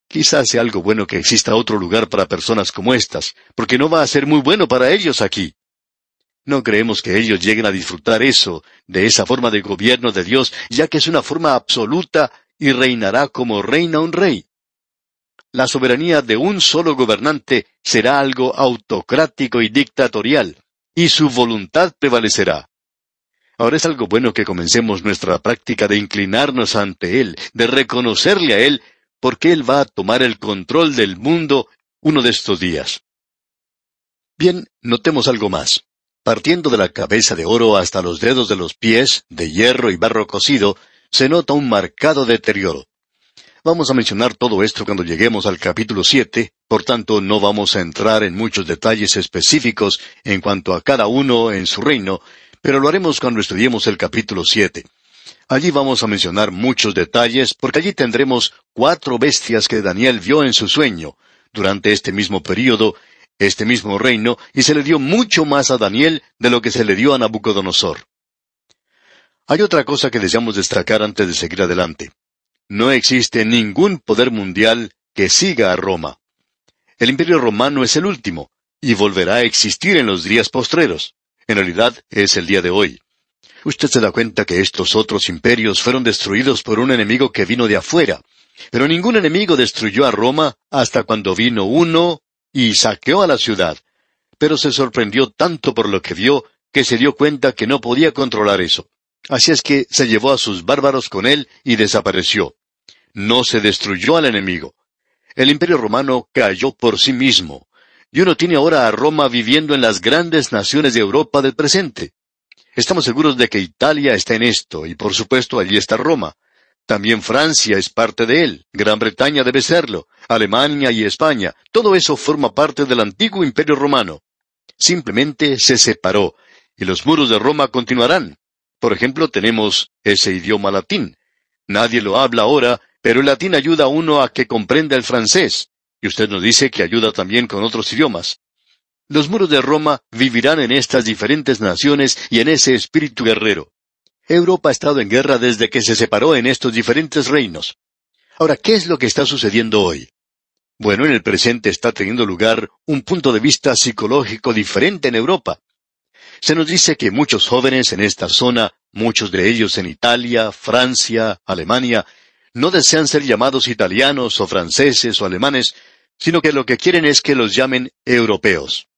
Quizás sea algo bueno que exista otro lugar para personas como estas, porque no va a ser muy bueno para ellos aquí. No creemos que ellos lleguen a disfrutar eso, de esa forma de gobierno de Dios, ya que es una forma absoluta y reinará como reina un rey. La soberanía de un solo gobernante será algo autocrático y dictatorial, y su voluntad prevalecerá. Ahora es algo bueno que comencemos nuestra práctica de inclinarnos ante Él, de reconocerle a Él, porque Él va a tomar el control del mundo uno de estos días. Bien, notemos algo más. Partiendo de la cabeza de oro hasta los dedos de los pies, de hierro y barro cocido, se nota un marcado deterioro. Vamos a mencionar todo esto cuando lleguemos al capítulo siete, por tanto no vamos a entrar en muchos detalles específicos en cuanto a cada uno en su reino, pero lo haremos cuando estudiemos el capítulo siete. Allí vamos a mencionar muchos detalles, porque allí tendremos cuatro bestias que Daniel vio en su sueño, durante este mismo período, este mismo reino, y se le dio mucho más a Daniel de lo que se le dio a Nabucodonosor. Hay otra cosa que deseamos destacar antes de seguir adelante. No existe ningún poder mundial que siga a Roma. El imperio romano es el último, y volverá a existir en los días postreros. En realidad es el día de hoy. Usted se da cuenta que estos otros imperios fueron destruidos por un enemigo que vino de afuera. Pero ningún enemigo destruyó a Roma hasta cuando vino uno y saqueó a la ciudad. Pero se sorprendió tanto por lo que vio que se dio cuenta que no podía controlar eso. Así es que se llevó a sus bárbaros con él y desapareció. No se destruyó al enemigo. El imperio romano cayó por sí mismo. Y uno tiene ahora a Roma viviendo en las grandes naciones de Europa del presente. Estamos seguros de que Italia está en esto, y por supuesto allí está Roma. También Francia es parte de él, Gran Bretaña debe serlo, Alemania y España, todo eso forma parte del antiguo imperio romano. Simplemente se separó, y los muros de Roma continuarán. Por ejemplo, tenemos ese idioma latín. Nadie lo habla ahora, pero el latín ayuda a uno a que comprenda el francés. Y usted nos dice que ayuda también con otros idiomas. Los muros de Roma vivirán en estas diferentes naciones y en ese espíritu guerrero. Europa ha estado en guerra desde que se separó en estos diferentes reinos. Ahora, ¿qué es lo que está sucediendo hoy? Bueno, en el presente está teniendo lugar un punto de vista psicológico diferente en Europa. Se nos dice que muchos jóvenes en esta zona, muchos de ellos en Italia, Francia, Alemania, no desean ser llamados italianos o franceses o alemanes, sino que lo que quieren es que los llamen europeos.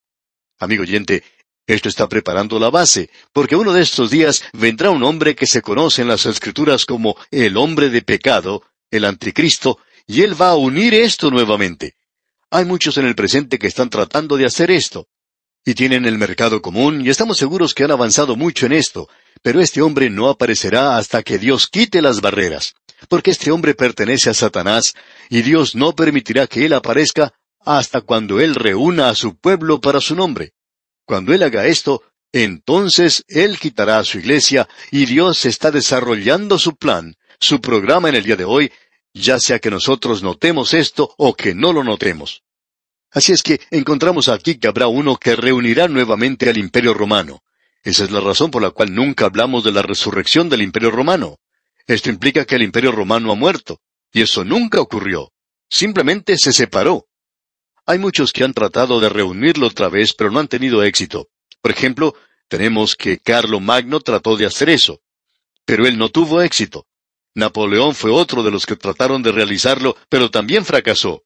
Amigo oyente, esto está preparando la base, porque uno de estos días vendrá un hombre que se conoce en las Escrituras como el hombre de pecado, el anticristo, y él va a unir esto nuevamente. Hay muchos en el presente que están tratando de hacer esto. Y tienen el mercado común, y estamos seguros que han avanzado mucho en esto, pero este hombre no aparecerá hasta que Dios quite las barreras, porque este hombre pertenece a Satanás, y Dios no permitirá que él aparezca hasta cuando él reúna a su pueblo para su nombre. Cuando él haga esto, entonces él quitará a su iglesia, y Dios está desarrollando su plan, su programa en el día de hoy, ya sea que nosotros notemos esto o que no lo notemos. Así es que encontramos aquí que habrá uno que reunirá nuevamente al imperio romano. Esa es la razón por la cual nunca hablamos de la resurrección del imperio romano. Esto implica que el imperio romano ha muerto, y eso nunca ocurrió. Simplemente se separó. Hay muchos que han tratado de reunirlo otra vez, pero no han tenido éxito. Por ejemplo, tenemos que Carlo Magno trató de hacer eso, pero él no tuvo éxito. Napoleón fue otro de los que trataron de realizarlo, pero también fracasó.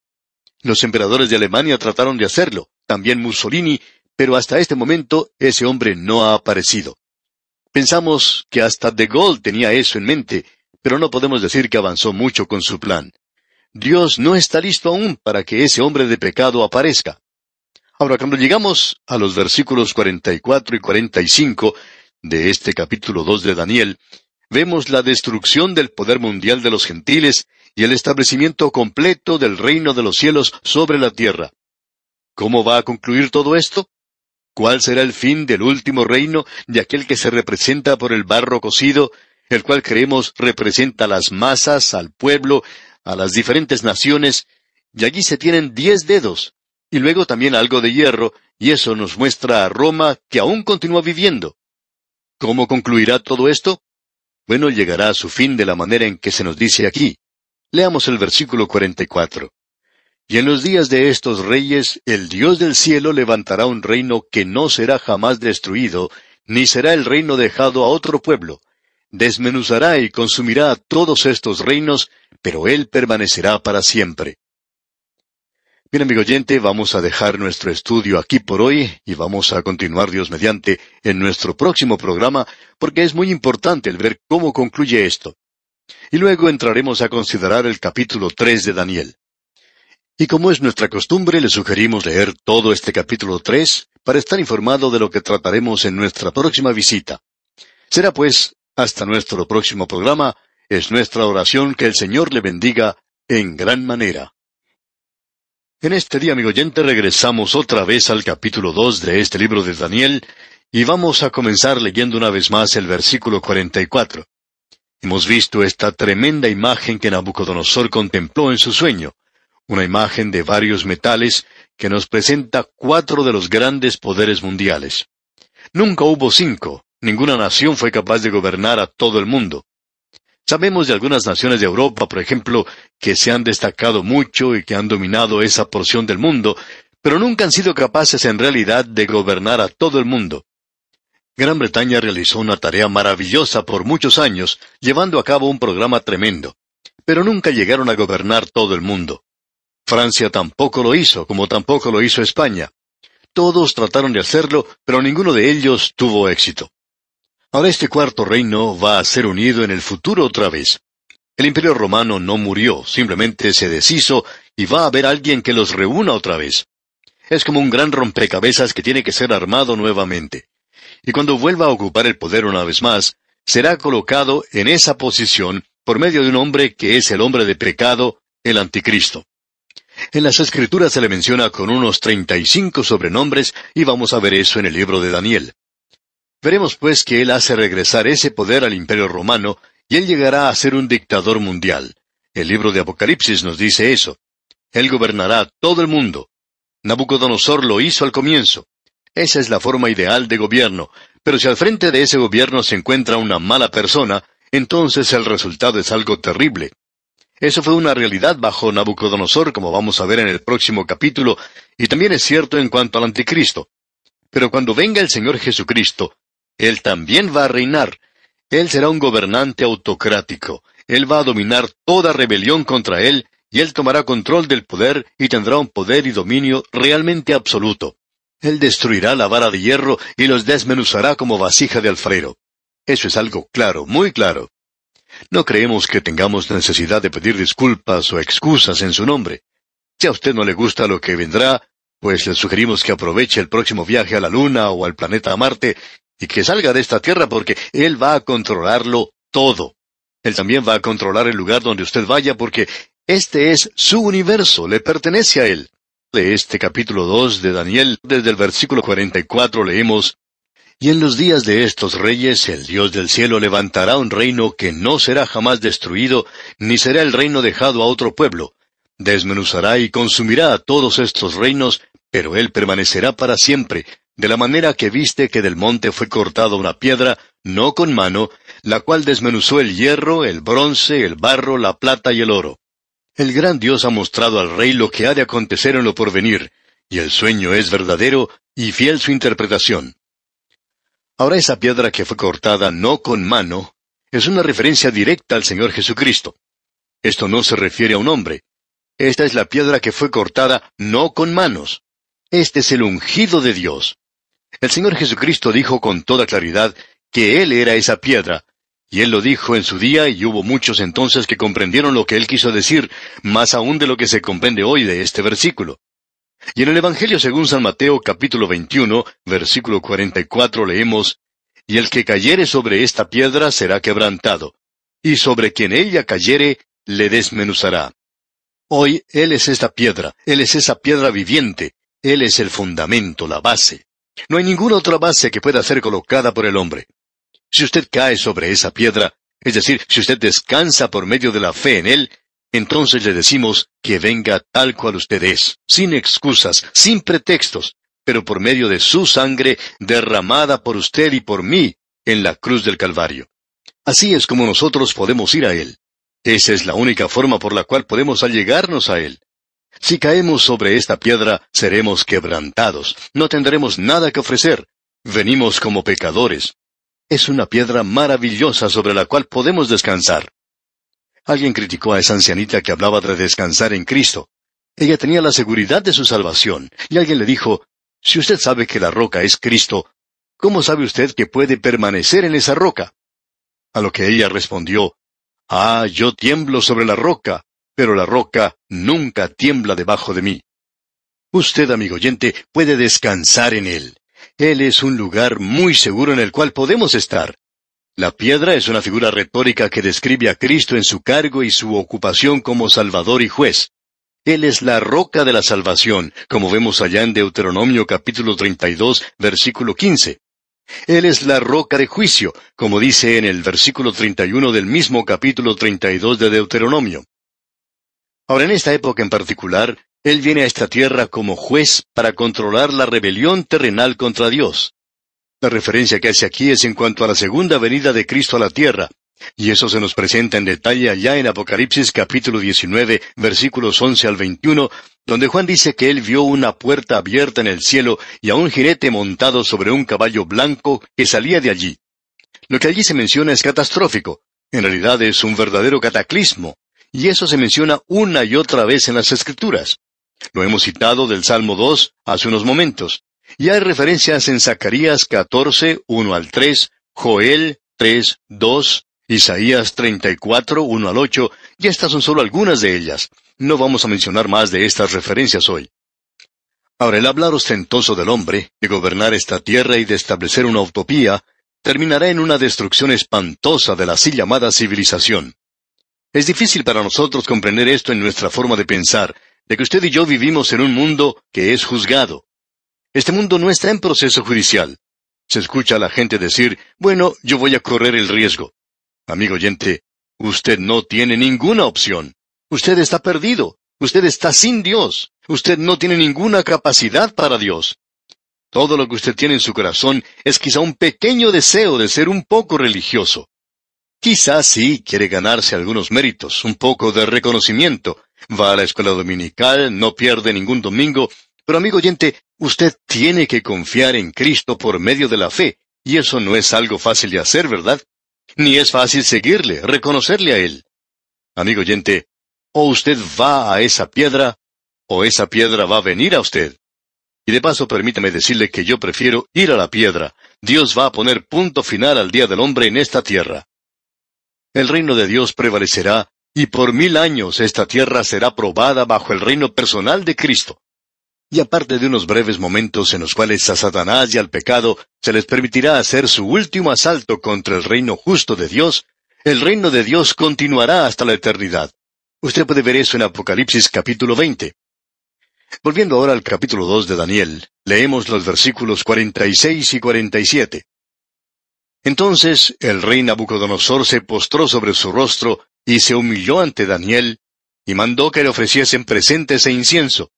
Los emperadores de Alemania trataron de hacerlo, también Mussolini, pero hasta este momento ese hombre no ha aparecido. Pensamos que hasta De Gaulle tenía eso en mente, pero no podemos decir que avanzó mucho con su plan. Dios no está listo aún para que ese hombre de pecado aparezca. Ahora, cuando llegamos a los versículos 44 y 45 de este capítulo 2 de Daniel, vemos la destrucción del poder mundial de los gentiles y el establecimiento completo del reino de los cielos sobre la tierra. ¿Cómo va a concluir todo esto? ¿Cuál será el fin del último reino de aquel que se representa por el barro cocido, el cual creemos representa a las masas, al pueblo, a las diferentes naciones, y allí se tienen diez dedos, y luego también algo de hierro, y eso nos muestra a Roma que aún continúa viviendo. ¿Cómo concluirá todo esto? Bueno, llegará a su fin de la manera en que se nos dice aquí. Leamos el versículo 44. Y en los días de estos reyes, el Dios del cielo levantará un reino que no será jamás destruido, ni será el reino dejado a otro pueblo. Desmenuzará y consumirá todos estos reinos, pero él permanecerá para siempre. Bien, amigo oyente, vamos a dejar nuestro estudio aquí por hoy y vamos a continuar Dios mediante en nuestro próximo programa porque es muy importante el ver cómo concluye esto. Y luego entraremos a considerar el capítulo tres de Daniel. Y como es nuestra costumbre, le sugerimos leer todo este capítulo tres para estar informado de lo que trataremos en nuestra próxima visita. Será pues, hasta nuestro próximo programa, es nuestra oración que el Señor le bendiga en gran manera. En este día, amigo oyente, regresamos otra vez al capítulo dos de este libro de Daniel, y vamos a comenzar leyendo una vez más el versículo 44. Hemos visto esta tremenda imagen que Nabucodonosor contempló en su sueño, una imagen de varios metales que nos presenta cuatro de los grandes poderes mundiales. Nunca hubo cinco, ninguna nación fue capaz de gobernar a todo el mundo. Sabemos de algunas naciones de Europa, por ejemplo, que se han destacado mucho y que han dominado esa porción del mundo, pero nunca han sido capaces en realidad de gobernar a todo el mundo. Gran Bretaña realizó una tarea maravillosa por muchos años, llevando a cabo un programa tremendo, pero nunca llegaron a gobernar todo el mundo. Francia tampoco lo hizo, como tampoco lo hizo España. Todos trataron de hacerlo, pero ninguno de ellos tuvo éxito. Ahora este cuarto reino va a ser unido en el futuro otra vez. El imperio romano no murió, simplemente se deshizo y va a haber alguien que los reúna otra vez. Es como un gran rompecabezas que tiene que ser armado nuevamente. Y cuando vuelva a ocupar el poder una vez más, será colocado en esa posición por medio de un hombre que es el hombre de pecado, el anticristo. En las escrituras se le menciona con unos treinta y cinco sobrenombres y vamos a ver eso en el libro de Daniel. Veremos pues que él hace regresar ese poder al imperio romano y él llegará a ser un dictador mundial. El libro de Apocalipsis nos dice eso. Él gobernará todo el mundo. Nabucodonosor lo hizo al comienzo. Esa es la forma ideal de gobierno, pero si al frente de ese gobierno se encuentra una mala persona, entonces el resultado es algo terrible. Eso fue una realidad bajo Nabucodonosor, como vamos a ver en el próximo capítulo, y también es cierto en cuanto al anticristo. Pero cuando venga el Señor Jesucristo, Él también va a reinar. Él será un gobernante autocrático. Él va a dominar toda rebelión contra Él, y Él tomará control del poder y tendrá un poder y dominio realmente absoluto. Él destruirá la vara de hierro y los desmenuzará como vasija de alfarero. Eso es algo claro, muy claro. No creemos que tengamos necesidad de pedir disculpas o excusas en su nombre. Si a usted no le gusta lo que vendrá, pues le sugerimos que aproveche el próximo viaje a la Luna o al planeta Marte y que salga de esta Tierra porque Él va a controlarlo todo. Él también va a controlar el lugar donde usted vaya porque este es su universo, le pertenece a Él. De este capítulo 2 de Daniel, desde el versículo 44 leemos, y en los días de estos reyes el Dios del cielo levantará un reino que no será jamás destruido, ni será el reino dejado a otro pueblo. Desmenuzará y consumirá a todos estos reinos, pero él permanecerá para siempre, de la manera que viste que del monte fue cortada una piedra, no con mano, la cual desmenuzó el hierro, el bronce, el barro, la plata y el oro. El gran Dios ha mostrado al rey lo que ha de acontecer en lo porvenir, y el sueño es verdadero y fiel su interpretación. Ahora esa piedra que fue cortada no con mano es una referencia directa al Señor Jesucristo. Esto no se refiere a un hombre. Esta es la piedra que fue cortada no con manos. Este es el ungido de Dios. El Señor Jesucristo dijo con toda claridad que Él era esa piedra, y Él lo dijo en su día y hubo muchos entonces que comprendieron lo que Él quiso decir, más aún de lo que se comprende hoy de este versículo. Y en el Evangelio según San Mateo capítulo 21, versículo 44 leemos, Y el que cayere sobre esta piedra será quebrantado, y sobre quien ella cayere le desmenuzará. Hoy Él es esta piedra, Él es esa piedra viviente, Él es el fundamento, la base. No hay ninguna otra base que pueda ser colocada por el hombre. Si usted cae sobre esa piedra, es decir, si usted descansa por medio de la fe en Él, entonces le decimos que venga tal cual usted es, sin excusas, sin pretextos, pero por medio de su sangre derramada por usted y por mí en la cruz del Calvario. Así es como nosotros podemos ir a Él. Esa es la única forma por la cual podemos allegarnos a Él. Si caemos sobre esta piedra, seremos quebrantados, no tendremos nada que ofrecer. Venimos como pecadores. Es una piedra maravillosa sobre la cual podemos descansar. Alguien criticó a esa ancianita que hablaba de descansar en Cristo. Ella tenía la seguridad de su salvación, y alguien le dijo, si usted sabe que la roca es Cristo, ¿cómo sabe usted que puede permanecer en esa roca? A lo que ella respondió, Ah, yo tiemblo sobre la roca, pero la roca nunca tiembla debajo de mí. Usted, amigo oyente, puede descansar en él. Él es un lugar muy seguro en el cual podemos estar. La piedra es una figura retórica que describe a Cristo en su cargo y su ocupación como Salvador y juez. Él es la roca de la salvación, como vemos allá en Deuteronomio capítulo 32, versículo 15. Él es la roca de juicio, como dice en el versículo 31 del mismo capítulo 32 de Deuteronomio. Ahora, en esta época en particular, Él viene a esta tierra como juez para controlar la rebelión terrenal contra Dios. La referencia que hace aquí es en cuanto a la segunda venida de Cristo a la tierra, y eso se nos presenta en detalle allá en Apocalipsis capítulo 19, versículos 11 al 21, donde Juan dice que él vio una puerta abierta en el cielo y a un jinete montado sobre un caballo blanco que salía de allí. Lo que allí se menciona es catastrófico. En realidad es un verdadero cataclismo, y eso se menciona una y otra vez en las Escrituras. Lo hemos citado del Salmo 2 hace unos momentos. Y hay referencias en Zacarías 14, 1 al 3, Joel 3, 2, Isaías 34, 1 al 8, y estas son solo algunas de ellas. No vamos a mencionar más de estas referencias hoy. Ahora, el hablar ostentoso del hombre, de gobernar esta tierra y de establecer una utopía, terminará en una destrucción espantosa de la así llamada civilización. Es difícil para nosotros comprender esto en nuestra forma de pensar, de que usted y yo vivimos en un mundo que es juzgado. Este mundo no está en proceso judicial. Se escucha a la gente decir, bueno, yo voy a correr el riesgo. Amigo oyente, usted no tiene ninguna opción. Usted está perdido. Usted está sin Dios. Usted no tiene ninguna capacidad para Dios. Todo lo que usted tiene en su corazón es quizá un pequeño deseo de ser un poco religioso. Quizá sí quiere ganarse algunos méritos, un poco de reconocimiento. Va a la escuela dominical, no pierde ningún domingo, pero amigo oyente, usted tiene que confiar en Cristo por medio de la fe, y eso no es algo fácil de hacer, ¿verdad? Ni es fácil seguirle, reconocerle a Él. Amigo oyente, o usted va a esa piedra, o esa piedra va a venir a usted. Y de paso permítame decirle que yo prefiero ir a la piedra. Dios va a poner punto final al día del hombre en esta tierra. El reino de Dios prevalecerá, y por mil años esta tierra será probada bajo el reino personal de Cristo. Y aparte de unos breves momentos en los cuales a Satanás y al pecado se les permitirá hacer su último asalto contra el reino justo de Dios, el reino de Dios continuará hasta la eternidad. Usted puede ver eso en Apocalipsis capítulo 20. Volviendo ahora al capítulo 2 de Daniel, leemos los versículos 46 y 47. Entonces el rey Nabucodonosor se postró sobre su rostro y se humilló ante Daniel, y mandó que le ofreciesen presentes e incienso.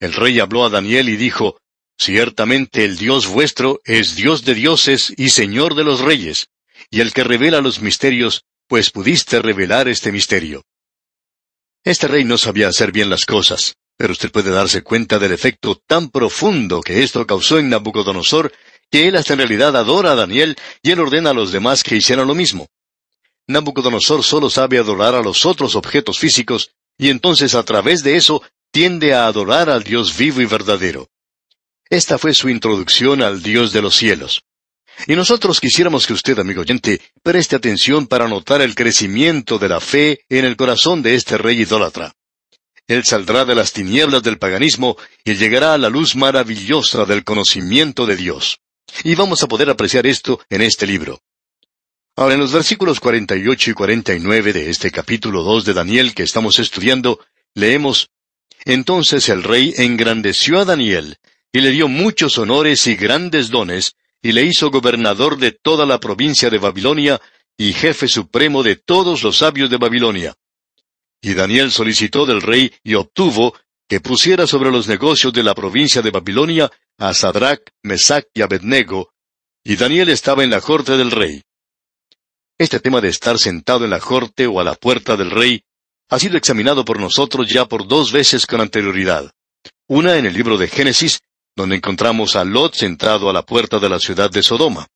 El rey habló a Daniel y dijo, Ciertamente el Dios vuestro es Dios de dioses y Señor de los reyes, y el que revela los misterios, pues pudiste revelar este misterio. Este rey no sabía hacer bien las cosas, pero usted puede darse cuenta del efecto tan profundo que esto causó en Nabucodonosor que él hasta en realidad adora a Daniel y él ordena a los demás que hicieran lo mismo. Nabucodonosor solo sabe adorar a los otros objetos físicos, y entonces a través de eso tiende a adorar al Dios vivo y verdadero. Esta fue su introducción al Dios de los cielos. Y nosotros quisiéramos que usted, amigo oyente, preste atención para notar el crecimiento de la fe en el corazón de este rey idólatra. Él saldrá de las tinieblas del paganismo y llegará a la luz maravillosa del conocimiento de Dios. Y vamos a poder apreciar esto en este libro. Ahora, en los versículos 48 y 49 de este capítulo 2 de Daniel que estamos estudiando, leemos, Entonces el rey engrandeció a Daniel, y le dio muchos honores y grandes dones, y le hizo gobernador de toda la provincia de Babilonia, y jefe supremo de todos los sabios de Babilonia. Y Daniel solicitó del rey y obtuvo que pusiera sobre los negocios de la provincia de Babilonia a Sadrach, Mesach y Abednego, y Daniel estaba en la corte del rey. Este tema de estar sentado en la corte o a la puerta del rey ha sido examinado por nosotros ya por dos veces con anterioridad. Una en el libro de Génesis, donde encontramos a Lot sentado a la puerta de la ciudad de Sodoma.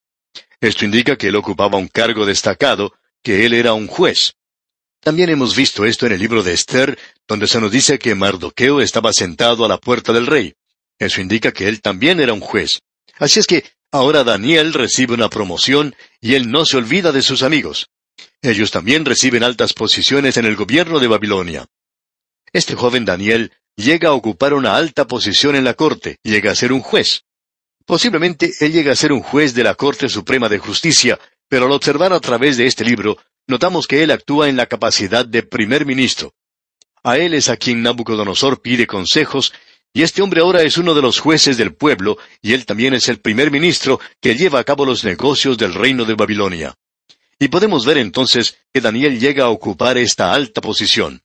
Esto indica que él ocupaba un cargo destacado, que él era un juez. También hemos visto esto en el libro de Esther, donde se nos dice que Mardoqueo estaba sentado a la puerta del rey. Eso indica que él también era un juez. Así es que ahora Daniel recibe una promoción y él no se olvida de sus amigos. Ellos también reciben altas posiciones en el gobierno de Babilonia. Este joven Daniel llega a ocupar una alta posición en la corte, llega a ser un juez. Posiblemente él llega a ser un juez de la Corte Suprema de Justicia, pero al observar a través de este libro, notamos que él actúa en la capacidad de primer ministro. A él es a quien Nabucodonosor pide consejos y este hombre ahora es uno de los jueces del pueblo, y él también es el primer ministro que lleva a cabo los negocios del reino de Babilonia. Y podemos ver entonces que Daniel llega a ocupar esta alta posición.